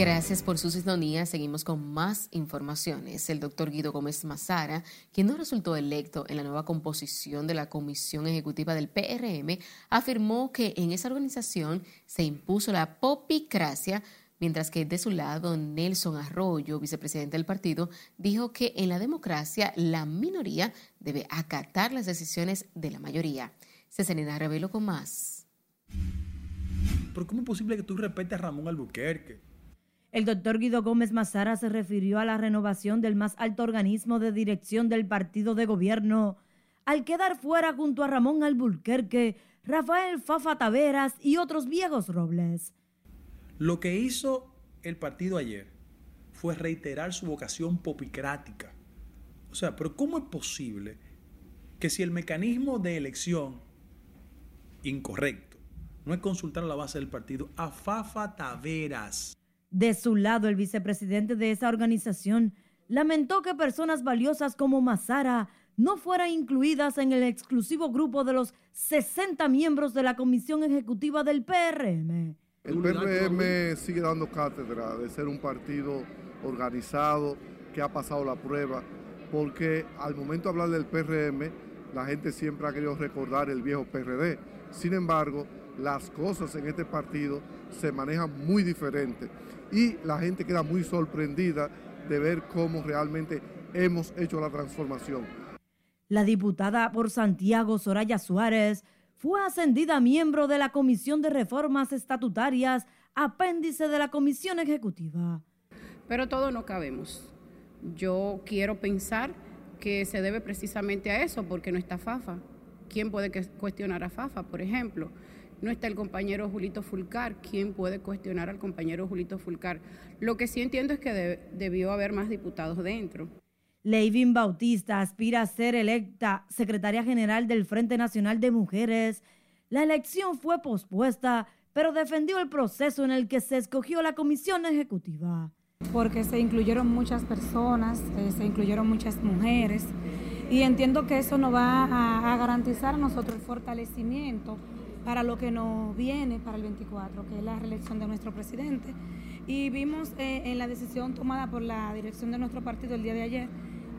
Gracias por su sintonía. Seguimos con más informaciones. El doctor Guido Gómez Mazara, quien no resultó electo en la nueva composición de la Comisión Ejecutiva del PRM, afirmó que en esa organización se impuso la popicracia, mientras que de su lado Nelson Arroyo, vicepresidente del partido, dijo que en la democracia la minoría debe acatar las decisiones de la mayoría. Cesarina Revelo con más. ¿Pero cómo es posible que tú repites a Ramón Albuquerque? El doctor Guido Gómez Mazara se refirió a la renovación del más alto organismo de dirección del partido de gobierno, al quedar fuera junto a Ramón Alburquerque, Rafael Fafa Taveras y otros viejos robles. Lo que hizo el partido ayer fue reiterar su vocación popicrática. O sea, pero ¿cómo es posible que si el mecanismo de elección incorrecto no es consultar a la base del partido, a Fafa Taveras, de su lado, el vicepresidente de esa organización lamentó que personas valiosas como Mazara no fueran incluidas en el exclusivo grupo de los 60 miembros de la comisión ejecutiva del PRM. El PRM sigue dando cátedra de ser un partido organizado que ha pasado la prueba, porque al momento de hablar del PRM, la gente siempre ha querido recordar el viejo PRD. Sin embargo, las cosas en este partido se manejan muy diferente y la gente queda muy sorprendida de ver cómo realmente hemos hecho la transformación. La diputada por Santiago, Soraya Suárez, fue ascendida a miembro de la Comisión de Reformas Estatutarias, apéndice de la Comisión Ejecutiva. Pero todos no cabemos. Yo quiero pensar que se debe precisamente a eso, porque no está FAFA. ¿Quién puede cuestionar a FAFA, por ejemplo? No está el compañero Julito Fulcar. ¿Quién puede cuestionar al compañero Julito Fulcar? Lo que sí entiendo es que debió haber más diputados dentro. Leivin Bautista aspira a ser electa secretaria general del Frente Nacional de Mujeres. La elección fue pospuesta, pero defendió el proceso en el que se escogió la comisión ejecutiva. Porque se incluyeron muchas personas, eh, se incluyeron muchas mujeres, y entiendo que eso nos va a, a garantizar a nosotros el fortalecimiento para lo que nos viene para el 24, que es la reelección de nuestro presidente. Y vimos eh, en la decisión tomada por la dirección de nuestro partido el día de ayer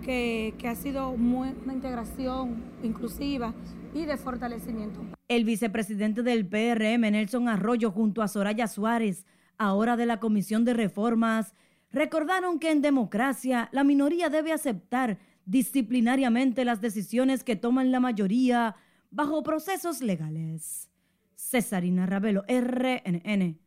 que, que ha sido una integración inclusiva y de fortalecimiento. El vicepresidente del PRM, Nelson Arroyo, junto a Soraya Suárez, ahora de la Comisión de Reformas, recordaron que en democracia la minoría debe aceptar disciplinariamente las decisiones que toman la mayoría bajo procesos legales. Cesarina Ravelo, RNN.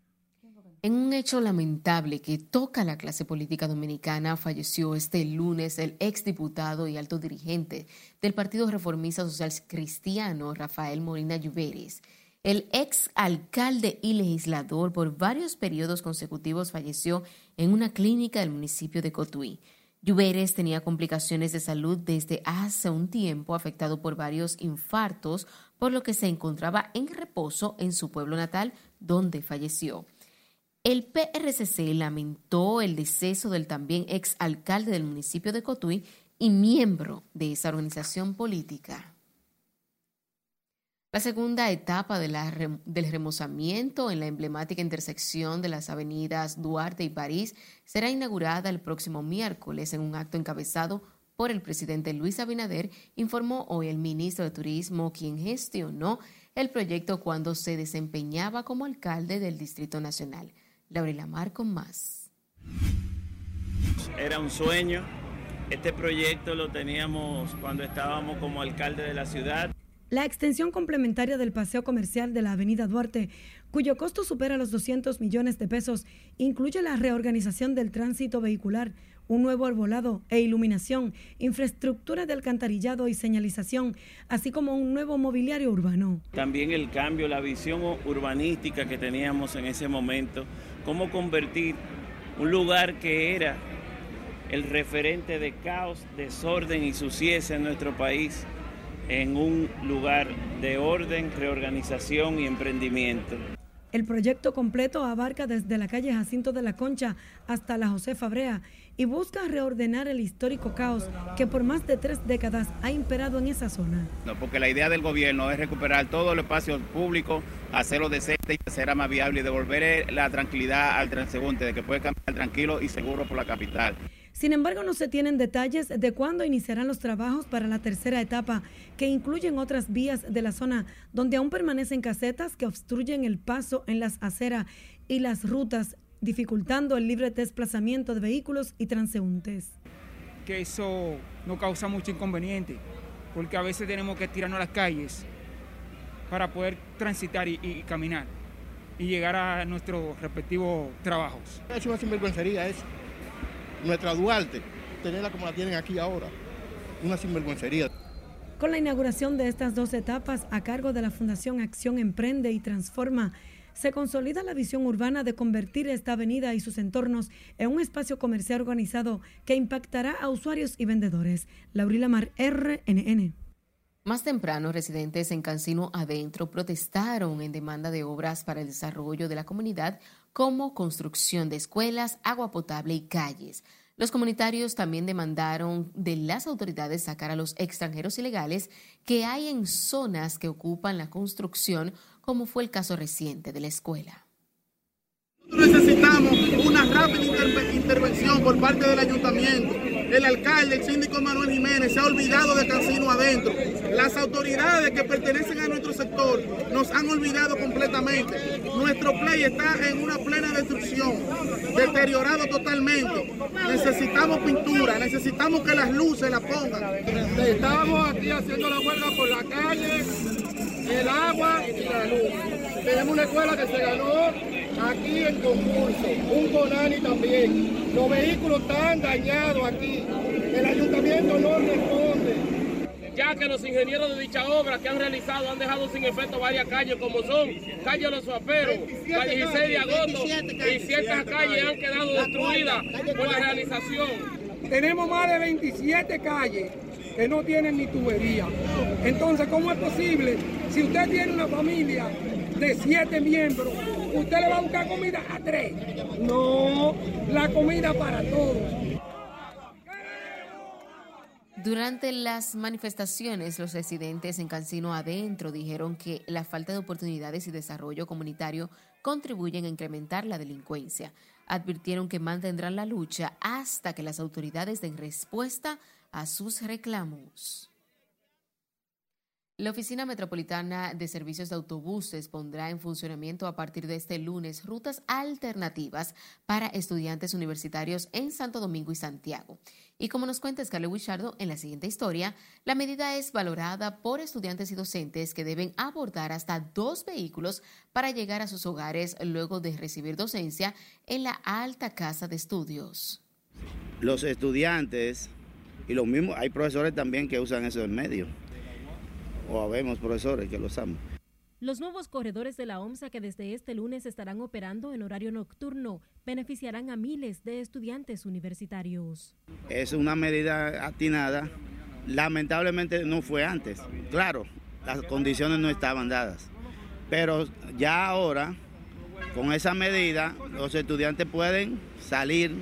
En un hecho lamentable que toca a la clase política dominicana, falleció este lunes el exdiputado y alto dirigente del Partido Reformista Social Cristiano, Rafael Molina Lluveres. El ex alcalde y legislador por varios periodos consecutivos falleció en una clínica del municipio de Cotuí. Lluveres tenía complicaciones de salud desde hace un tiempo, afectado por varios infartos, por lo que se encontraba en reposo en su pueblo natal, donde falleció. El PRCC lamentó el deceso del también ex alcalde del municipio de Cotuí y miembro de esa organización política. La segunda etapa del remozamiento en la emblemática intersección de las avenidas Duarte y París será inaugurada el próximo miércoles en un acto encabezado por el presidente Luis Abinader, informó hoy el ministro de Turismo, quien gestionó el proyecto cuando se desempeñaba como alcalde del Distrito Nacional. Laurela Mar con más. Era un sueño. Este proyecto lo teníamos cuando estábamos como alcalde de la ciudad. La extensión complementaria del paseo comercial de la Avenida Duarte, cuyo costo supera los 200 millones de pesos, incluye la reorganización del tránsito vehicular, un nuevo arbolado e iluminación, infraestructura de alcantarillado y señalización, así como un nuevo mobiliario urbano. También el cambio, la visión urbanística que teníamos en ese momento, cómo convertir un lugar que era el referente de caos, desorden y suciedad en nuestro país en un lugar de orden, reorganización y emprendimiento. El proyecto completo abarca desde la calle Jacinto de la Concha hasta la José Fabrea y busca reordenar el histórico caos que por más de tres décadas ha imperado en esa zona. No, porque la idea del gobierno es recuperar todo el espacio público, hacerlo decente y hacerlo más viable y devolver la tranquilidad al transeúnte de que puede caminar tranquilo y seguro por la capital. Sin embargo, no se tienen detalles de cuándo iniciarán los trabajos para la tercera etapa, que incluyen otras vías de la zona donde aún permanecen casetas que obstruyen el paso en las aceras y las rutas, dificultando el libre desplazamiento de vehículos y transeúntes. Que eso no causa mucho inconveniente, porque a veces tenemos que tirarnos a las calles para poder transitar y, caminar y llegar a nuestros respectivos trabajos. Es una sinvergüencería eso nuestra Duarte, tenerla como la tienen aquí ahora. Una sinvergüencería. Con la inauguración de estas dos etapas a cargo de la Fundación Acción Emprende y Transforma, se consolida la visión urbana de convertir esta avenida y sus entornos en un espacio comercial organizado que impactará a usuarios y vendedores. Laurila Mar, RNN. Más temprano, residentes en Cancino Adentro protestaron en demanda de obras para el desarrollo de la comunidad como construcción de escuelas, agua potable y calles. Los comunitarios también demandaron de las autoridades sacar a los extranjeros ilegales que hay en zonas que ocupan la construcción, como fue el caso reciente de la escuela. Necesitamos una rápida intervención por parte del ayuntamiento. El alcalde, el síndico Manuel Jiménez, se ha olvidado de Cancino adentro. Las autoridades que pertenecen a nuestro sector nos han olvidado completamente. Nuestro play está en una plena destrucción, deteriorado totalmente. Necesitamos pintura, necesitamos que las luces la pongan. Estamos aquí haciendo la huelga por la calle, el agua y la luz. Tenemos una escuela que se ganó aquí en concurso, un Conani también. Los vehículos están dañados aquí. El ayuntamiento no responde. Ya que los ingenieros de dicha obra que han realizado han dejado sin efecto varias calles como son calle Los Suaperos, calle 16 de agosto y ciertas calles han quedado destruidas por la realización. Tenemos más de 27 calles que no tienen ni tubería. Entonces, ¿cómo es posible si usted tiene una familia de siete miembros usted le va a buscar comida a tres. No, la comida para todos. Durante las manifestaciones, los residentes en Cancino Adentro dijeron que la falta de oportunidades y desarrollo comunitario contribuyen a incrementar la delincuencia. Advirtieron que mantendrán la lucha hasta que las autoridades den respuesta a sus reclamos. La Oficina Metropolitana de Servicios de Autobuses pondrá en funcionamiento a partir de este lunes rutas alternativas para estudiantes universitarios en Santo Domingo y Santiago. Y como nos cuenta Scarlett Wichardo en la siguiente historia, la medida es valorada por estudiantes y docentes que deben abordar hasta dos vehículos para llegar a sus hogares luego de recibir docencia en la alta casa de estudios. Los estudiantes y los mismos, hay profesores también que usan eso en medio o habemos profesores que lo usamos. Los nuevos corredores de la OMSA que desde este lunes estarán operando en horario nocturno beneficiarán a miles de estudiantes universitarios. Es una medida atinada. Lamentablemente no fue antes. Claro, las condiciones no estaban dadas. Pero ya ahora, con esa medida, los estudiantes pueden salir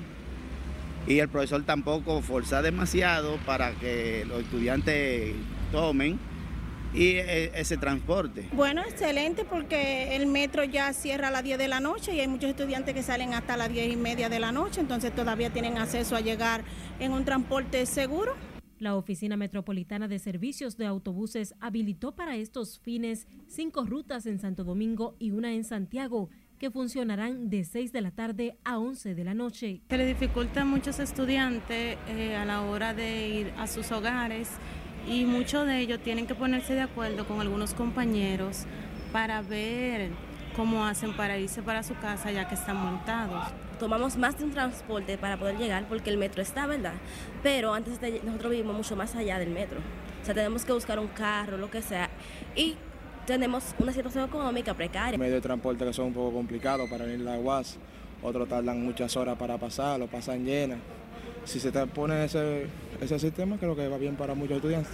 y el profesor tampoco forzar demasiado para que los estudiantes tomen y e, ese transporte. Bueno, excelente porque el metro ya cierra a las 10 de la noche y hay muchos estudiantes que salen hasta las 10 y media de la noche, entonces todavía tienen acceso a llegar en un transporte seguro. La Oficina Metropolitana de Servicios de Autobuses habilitó para estos fines cinco rutas en Santo Domingo y una en Santiago que funcionarán de 6 de la tarde a 11 de la noche. Se le dificulta a muchos estudiantes eh, a la hora de ir a sus hogares y muchos de ellos tienen que ponerse de acuerdo con algunos compañeros para ver cómo hacen para irse para su casa ya que están montados. tomamos más de un transporte para poder llegar porque el metro está, ¿verdad? Pero antes de, nosotros vivimos mucho más allá del metro. O sea, tenemos que buscar un carro, lo que sea. Y tenemos una situación económica precaria. Medios de transporte que son un poco complicados para venir a la UAS, otros tardan muchas horas para pasar, lo pasan llenas. Si se te pone ese, ese sistema, creo que va bien para muchos estudiantes.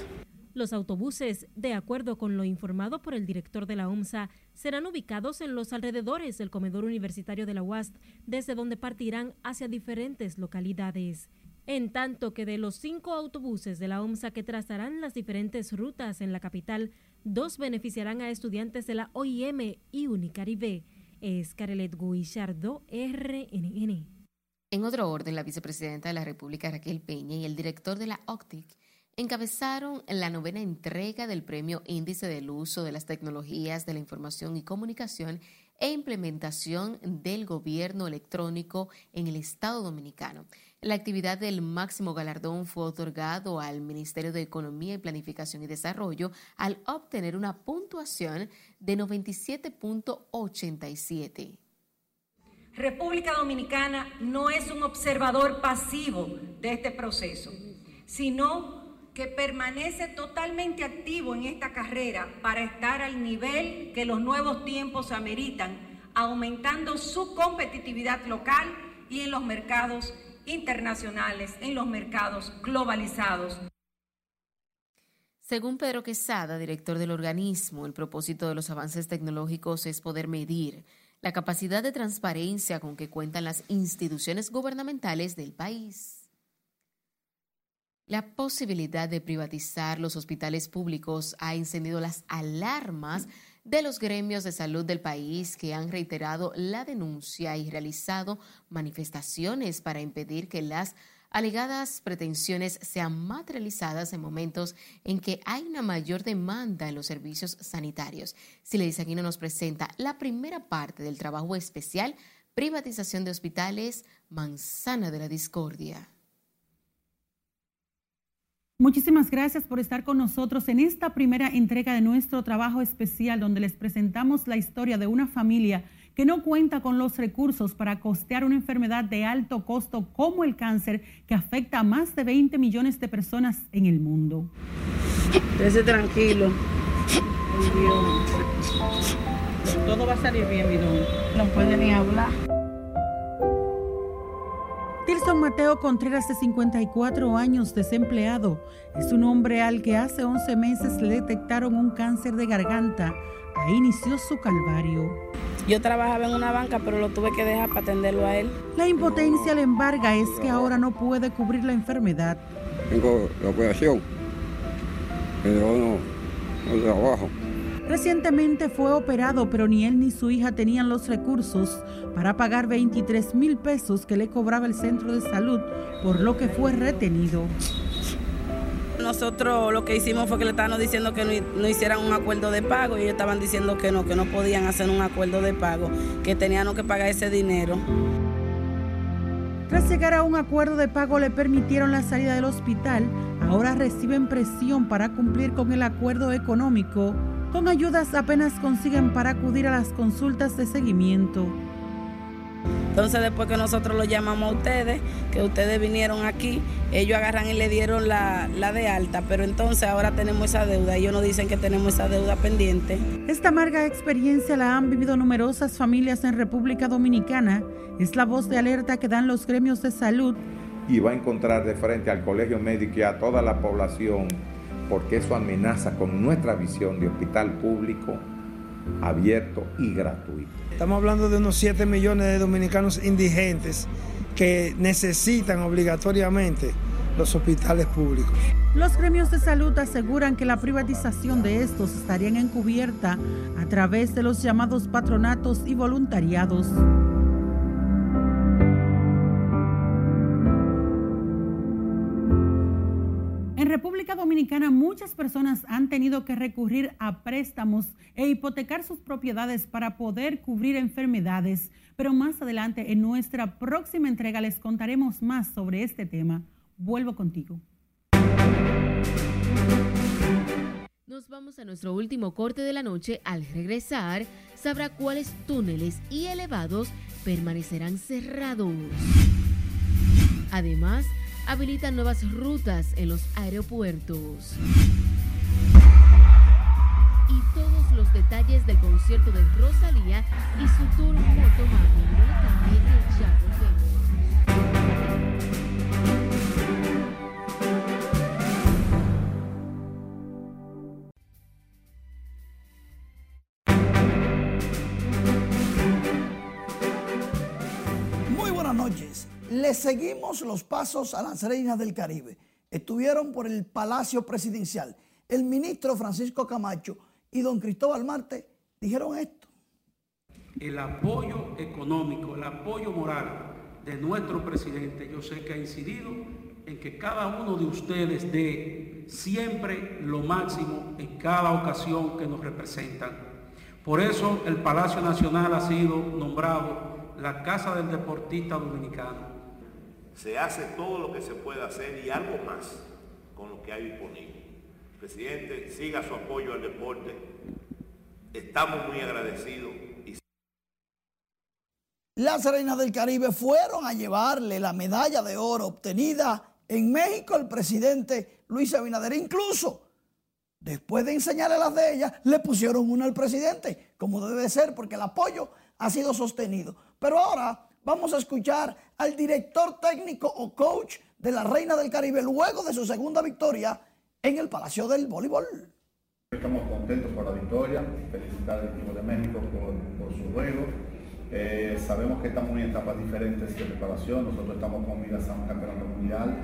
Los autobuses, de acuerdo con lo informado por el director de la OMSA, serán ubicados en los alrededores del comedor universitario de la UAS, desde donde partirán hacia diferentes localidades. En tanto que de los cinco autobuses de la OMSA que trazarán las diferentes rutas en la capital, dos beneficiarán a estudiantes de la OIM y Unicaribe. Es Carelet Guillardo, RNN. En otro orden, la vicepresidenta de la República, Raquel Peña, y el director de la OCTIC encabezaron la novena entrega del Premio Índice del Uso de las Tecnologías de la Información y Comunicación e Implementación del Gobierno Electrónico en el Estado Dominicano. La actividad del máximo galardón fue otorgado al Ministerio de Economía y Planificación y Desarrollo al obtener una puntuación de 97.87. República Dominicana no es un observador pasivo de este proceso, sino que permanece totalmente activo en esta carrera para estar al nivel que los nuevos tiempos ameritan, aumentando su competitividad local y en los mercados internacionales, en los mercados globalizados. Según Pedro Quesada, director del organismo, el propósito de los avances tecnológicos es poder medir la capacidad de transparencia con que cuentan las instituciones gubernamentales del país. La posibilidad de privatizar los hospitales públicos ha encendido las alarmas de los gremios de salud del país que han reiterado la denuncia y realizado manifestaciones para impedir que las alegadas pretensiones sean materializadas en momentos en que hay una mayor demanda en los servicios sanitarios. Siledis Aquino nos presenta la primera parte del trabajo especial Privatización de Hospitales, Manzana de la Discordia. Muchísimas gracias por estar con nosotros en esta primera entrega de nuestro trabajo especial donde les presentamos la historia de una familia que no cuenta con los recursos para costear una enfermedad de alto costo como el cáncer que afecta a más de 20 millones de personas en el mundo. Ese tranquilo. Todo va a salir bien, mi No puede ni hablar. Tilson Mateo Contreras, de 54 años, desempleado, es un hombre al que hace 11 meses le detectaron un cáncer de garganta. Ahí inició su calvario. Yo trabajaba en una banca, pero lo tuve que dejar para atenderlo a él. La impotencia le embarga es que ahora no puede cubrir la enfermedad. Tengo la operación, pero no, no trabajo. Recientemente fue operado, pero ni él ni su hija tenían los recursos para pagar 23 mil pesos que le cobraba el centro de salud, por lo que fue retenido. Nosotros lo que hicimos fue que le estaban diciendo que no, hicieran un acuerdo de pago y ellos estaban diciendo que no, que no podían hacer un acuerdo de pago, que tenían que pagar ese dinero. Tras llegar a un acuerdo de pago le permitieron la salida del hospital, ahora reciben presión para cumplir con el acuerdo económico con ayudas apenas consiguen para acudir a las consultas de seguimiento. Entonces después que nosotros lo llamamos a ustedes, que ustedes vinieron aquí, ellos agarran y le dieron la, la, de alta, pero entonces ahora tenemos esa deuda, ellos nos dicen que tenemos esa deuda pendiente. Esta amarga experiencia la han vivido numerosas familias en República Dominicana. Es la voz de alerta que dan los gremios de salud. Y va a encontrar de frente al colegio médico y a toda la población porque eso amenaza con nuestra visión de hospital público abierto y gratuito. Estamos hablando de unos 7 millones de dominicanos indigentes que necesitan obligatoriamente los hospitales públicos. Los gremios de salud aseguran que la privatización de estos estarían encubierta a través de los llamados patronatos y voluntariados. En República Dominicana muchas personas han tenido que recurrir a préstamos e hipotecar sus propiedades para poder cubrir enfermedades, pero más adelante en nuestra próxima entrega les contaremos más sobre este tema. Vuelvo contigo. Nos vamos a nuestro último corte de la noche. Al regresar, sabrá cuáles túneles y elevados permanecerán cerrados. Además, habilitan nuevas rutas en los aeropuertos. Y todos los detalles del concierto de Rosalía y su tour Motomami. Le cambie que Seguimos los pasos a las reinas del Caribe. Estuvieron por el Palacio Presidencial. El ministro Francisco Camacho y don Cristóbal Marte dijeron esto. El apoyo económico, el apoyo moral de nuestro presidente, yo sé que ha incidido en que cada uno de ustedes dé siempre lo máximo en cada ocasión que nos representan. Por eso el Palacio Nacional ha sido nombrado la Casa del Deportista Dominicano. Se hace todo lo que se puede hacer y algo más con lo que hay disponible. Presidente, siga su apoyo al deporte. Estamos muy agradecidos. Y... Las reinas del Caribe fueron a llevarle la medalla de oro obtenida en México al presidente Luis Abinader. Incluso, después de enseñarle las de ellas, le pusieron una al presidente, como debe ser, porque el apoyo ha sido sostenido. Pero ahora vamos a escuchar al director técnico o coach de la Reina del Caribe luego de su segunda victoria en el Palacio del Voleibol. Estamos contentos por la victoria, felicitar al equipo de México por, su juego. Eh, sabemos que estamos en etapas diferentes de preparación, nosotros estamos con miras a un campeonato mundial,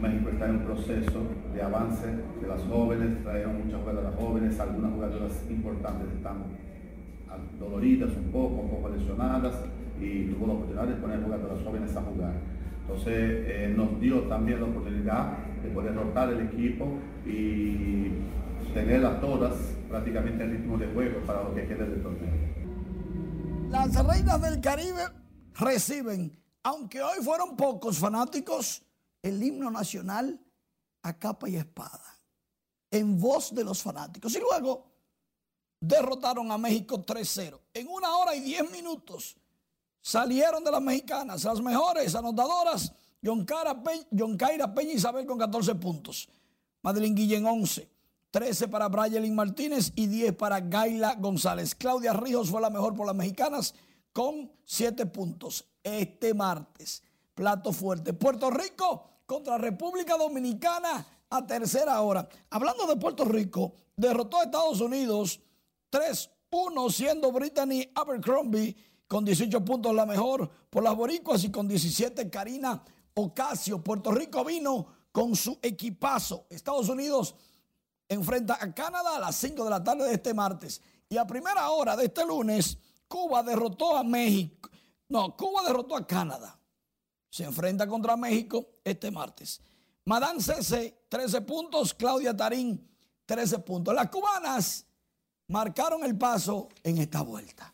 México está en un proceso de avance de las jóvenes, trajeron muchas jugadoras jóvenes, algunas jugadoras importantes están doloridas un poco, un poco lesionadas y tuvo la oportunidad de poner jugadoras jóvenes a jugar. Entonces eh, nos dio también la oportunidad de poder rotar el equipo y tenerlas todas prácticamente en ritmo de juego para lo que quede del torneo. Las reinas del Caribe reciben, aunque hoy fueron pocos fanáticos, el himno nacional a capa y espada, en voz de los fanáticos. Y luego derrotaron a México 3-0. En una hora y diez minutos salieron de las mexicanas las mejores anotadoras. John Kaira Peña Isabel con 14 puntos. Madeline Guillén 11. 13 para Brayelin Martínez y 10 para Gaila González. Claudia Ríos fue la mejor por las mexicanas con 7 puntos. Este martes, plato fuerte. Puerto Rico contra República Dominicana a tercera hora. Hablando de Puerto Rico, derrotó a Estados Unidos 3-1 siendo Brittany Abercrombie con 18 puntos la mejor por las boricuas y con 17 Karina Ocasio. Puerto Rico vino con su equipazo. Estados Unidos enfrenta a Canadá a las 5 de la tarde de este martes. Y a primera hora de este lunes, Cuba derrotó a México. No, Cuba derrotó a Canadá. Se enfrenta contra México este martes. Madame Cese, 13 puntos. Claudia Tarín, 13 puntos. Las cubanas marcaron el paso en esta vuelta.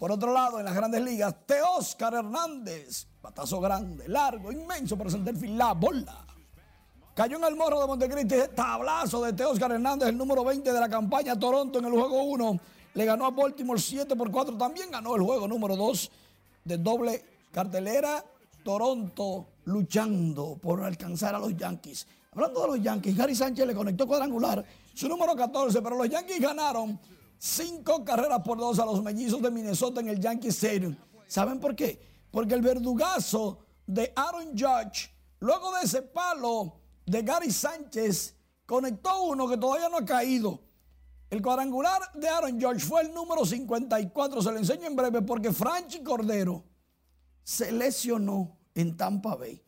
Por otro lado, en las grandes ligas, Teóscar Hernández, patazo grande, largo, inmenso para Centerfield, la bola. Cayó en el morro de Montecristi, tablazo de Teóscar Hernández, el número 20 de la campaña Toronto en el juego 1. Le ganó a Baltimore 7 por 4. También ganó el juego número 2 de doble cartelera. Toronto luchando por alcanzar a los Yankees. Hablando de los Yankees, Gary Sánchez le conectó cuadrangular, su número 14, pero los Yankees ganaron cinco carreras por dos a los mellizos de Minnesota en el Yankee Stadium. ¿Saben por qué? Porque el verdugazo de Aaron Judge, luego de ese palo de Gary Sánchez, conectó uno que todavía no ha caído. El cuadrangular de Aaron George fue el número 54. Se lo enseño en breve porque Franchi Cordero se lesionó en Tampa Bay.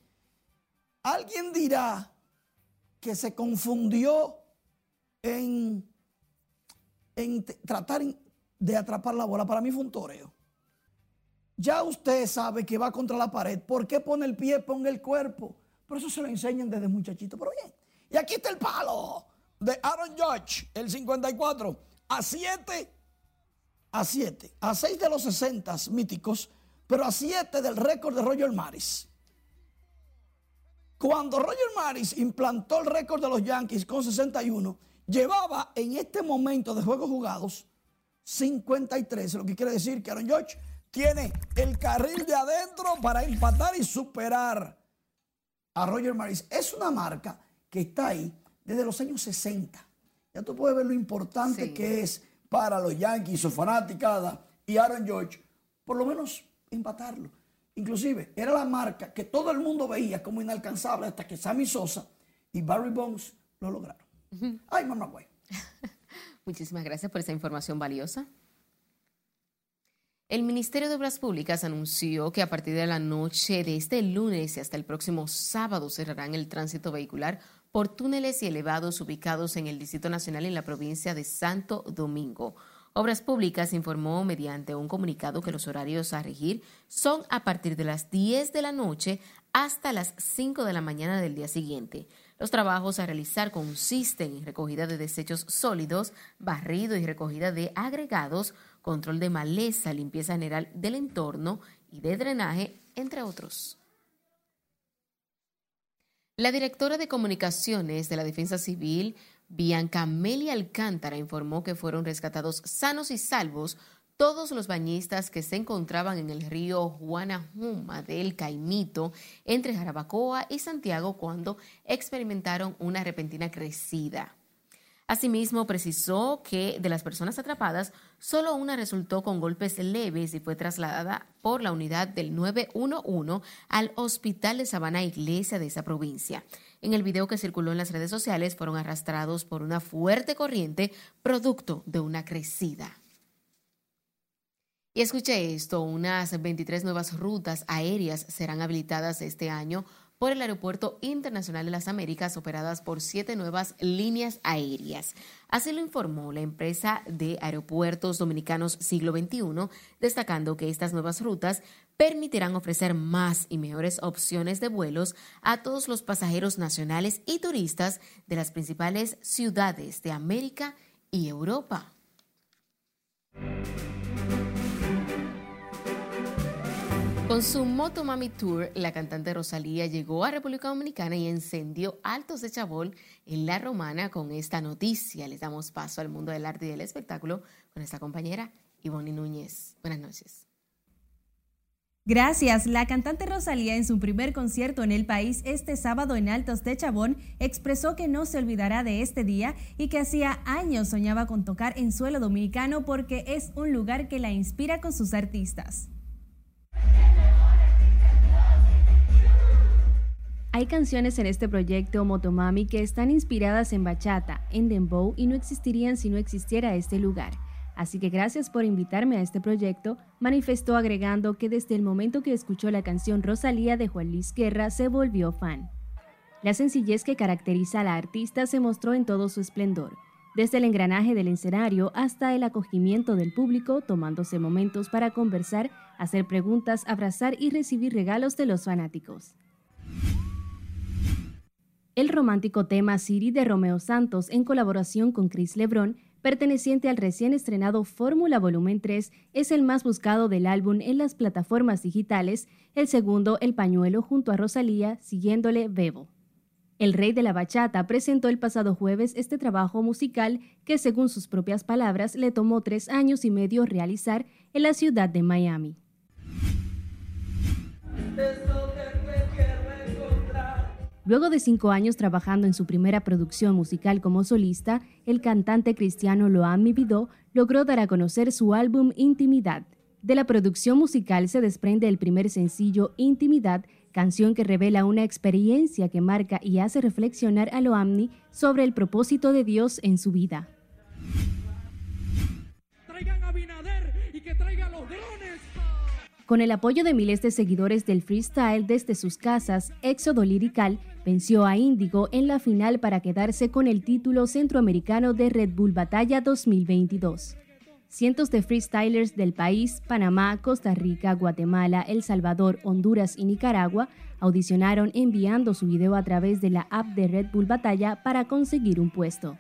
Alguien dirá que se confundió en, en tratar de atrapar la bola. Para mí fue un toreo. Ya usted sabe que va contra la pared. ¿Por qué pone el pie, pone el cuerpo? Por eso se lo enseñan desde muchachito. Pero bien. Y aquí está el palo de Aaron Judge, el 54, a 7, a 7, a 6 de los 60 míticos, pero a 7 del récord de Roger Maris. Cuando Roger Maris implantó el récord de los Yankees con 61, llevaba en este momento de juegos jugados 53, lo que quiere decir que Aaron George tiene el carril de adentro para empatar y superar a Roger Maris. Es una marca que está ahí desde los años 60. Ya tú puedes ver lo importante que es para los Yankees, su fanaticada y Aaron George, por lo menos empatarlo. Inclusive era la marca que todo el mundo veía como inalcanzable hasta que Sammy Sosa y Barry Bonds lo lograron. Ay, mamá, güey. Muchísimas gracias por esa información valiosa. El Ministerio de Obras Públicas anunció que a partir de la noche de este lunes y hasta el próximo sábado cerrarán el tránsito vehicular por túneles y elevados ubicados en el Distrito Nacional en la provincia de Santo Domingo. Obras Públicas informó mediante un comunicado que los horarios a regir son a partir de las 10 de la noche hasta las 5 de la mañana del día siguiente. Los trabajos a realizar consisten en recogida de desechos sólidos, barrido y recogida de agregados, control de maleza, limpieza general del entorno y de drenaje, entre otros. La directora de comunicaciones de la Defensa Civil, Bianca Meli Alcántara informó que fueron rescatados sanos y salvos todos los bañistas que se encontraban en el río Juanajuma del Caimito entre Jarabacoa y Santiago cuando experimentaron una repentina crecida. Asimismo, precisó que de las personas atrapadas, solo una resultó con golpes leves y fue trasladada por la unidad del 911 al Hospital de Sabana Iglesia de esa provincia. En el video que circuló en las redes sociales fueron arrastrados por una fuerte corriente producto de una crecida. Y escuche esto, unas 23 nuevas rutas aéreas serán habilitadas este año por el Aeropuerto Internacional de las Américas, operadas por siete nuevas líneas aéreas. Así lo informó la empresa de aeropuertos dominicanos siglo XXI, destacando que estas nuevas rutas permitirán ofrecer más y mejores opciones de vuelos a todos los pasajeros nacionales y turistas de las principales ciudades de América y Europa. Con su Motomami Tour, la cantante Rosalía llegó a República Dominicana y encendió altos de chabol en La Romana con esta noticia. Les damos paso al mundo del arte y del espectáculo con nuestra compañera Ivonne Núñez. Buenas noches. Gracias. La cantante Rosalía en su primer concierto en el país este sábado en Altos de Chabón expresó que no se olvidará de este día y que hacía años soñaba con tocar en suelo dominicano porque es un lugar que la inspira con sus artistas. Hay canciones en este proyecto Motomami que están inspiradas en bachata, en dembow y no existirían si no existiera este lugar. Así que gracias por invitarme a este proyecto, manifestó agregando que desde el momento que escuchó la canción Rosalía de Juan Luis Guerra se volvió fan. La sencillez que caracteriza a la artista se mostró en todo su esplendor, desde el engranaje del escenario hasta el acogimiento del público, tomándose momentos para conversar, hacer preguntas, abrazar y recibir regalos de los fanáticos. El romántico tema Siri de Romeo Santos en colaboración con Chris Lebron, perteneciente al recién estrenado Fórmula Volumen 3, es el más buscado del álbum en las plataformas digitales, el segundo El Pañuelo junto a Rosalía, siguiéndole Bebo. El rey de la bachata presentó el pasado jueves este trabajo musical que, según sus propias palabras, le tomó tres años y medio realizar en la ciudad de Miami. Luego de cinco años trabajando en su primera producción musical como solista, el cantante cristiano Loan Vidó logró dar a conocer su álbum Intimidad. De la producción musical se desprende el primer sencillo Intimidad, canción que revela una experiencia que marca y hace reflexionar a Loamni sobre el propósito de Dios en su vida. Con el apoyo de miles de seguidores del freestyle desde sus casas, Éxodo Lirical venció a Índigo en la final para quedarse con el título centroamericano de Red Bull Batalla 2022. Cientos de freestylers del país, Panamá, Costa Rica, Guatemala, El Salvador, Honduras y Nicaragua audicionaron enviando su video a través de la app de Red Bull Batalla para conseguir un puesto.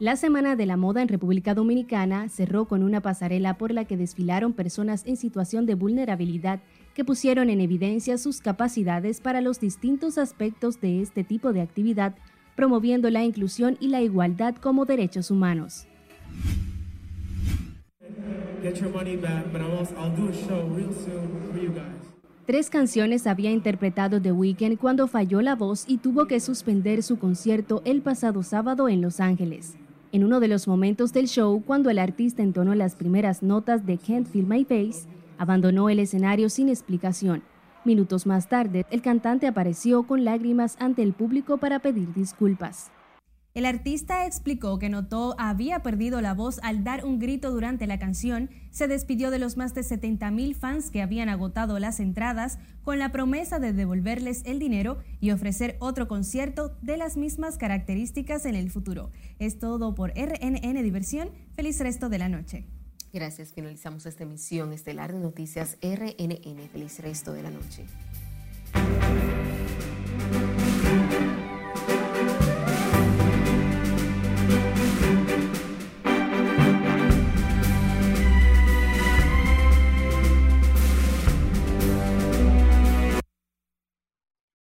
La Semana de la Moda en República Dominicana cerró con una pasarela por la que desfilaron personas en situación de vulnerabilidad que pusieron en evidencia sus capacidades para los distintos aspectos de este tipo de actividad, promoviendo la inclusión y la igualdad como derechos humanos. Tres canciones había interpretado The Weeknd cuando falló la voz y tuvo que suspender su concierto el pasado sábado en Los Ángeles. En uno de los momentos del show, cuando el artista entonó las primeras notas de Can't Feel My Face, abandonó el escenario sin explicación. Minutos más tarde, el cantante apareció con lágrimas ante el público para pedir disculpas. El artista explicó que notó había perdido la voz al dar un grito durante la canción, se despidió de los más de 70 mil fans que habían agotado las entradas con la promesa de devolverles el dinero y ofrecer otro concierto de las mismas características en el futuro. Es todo por RNN Diversión. Feliz resto de la noche. Gracias. Finalizamos esta emisión estelar de noticias RNN. Feliz resto de la noche.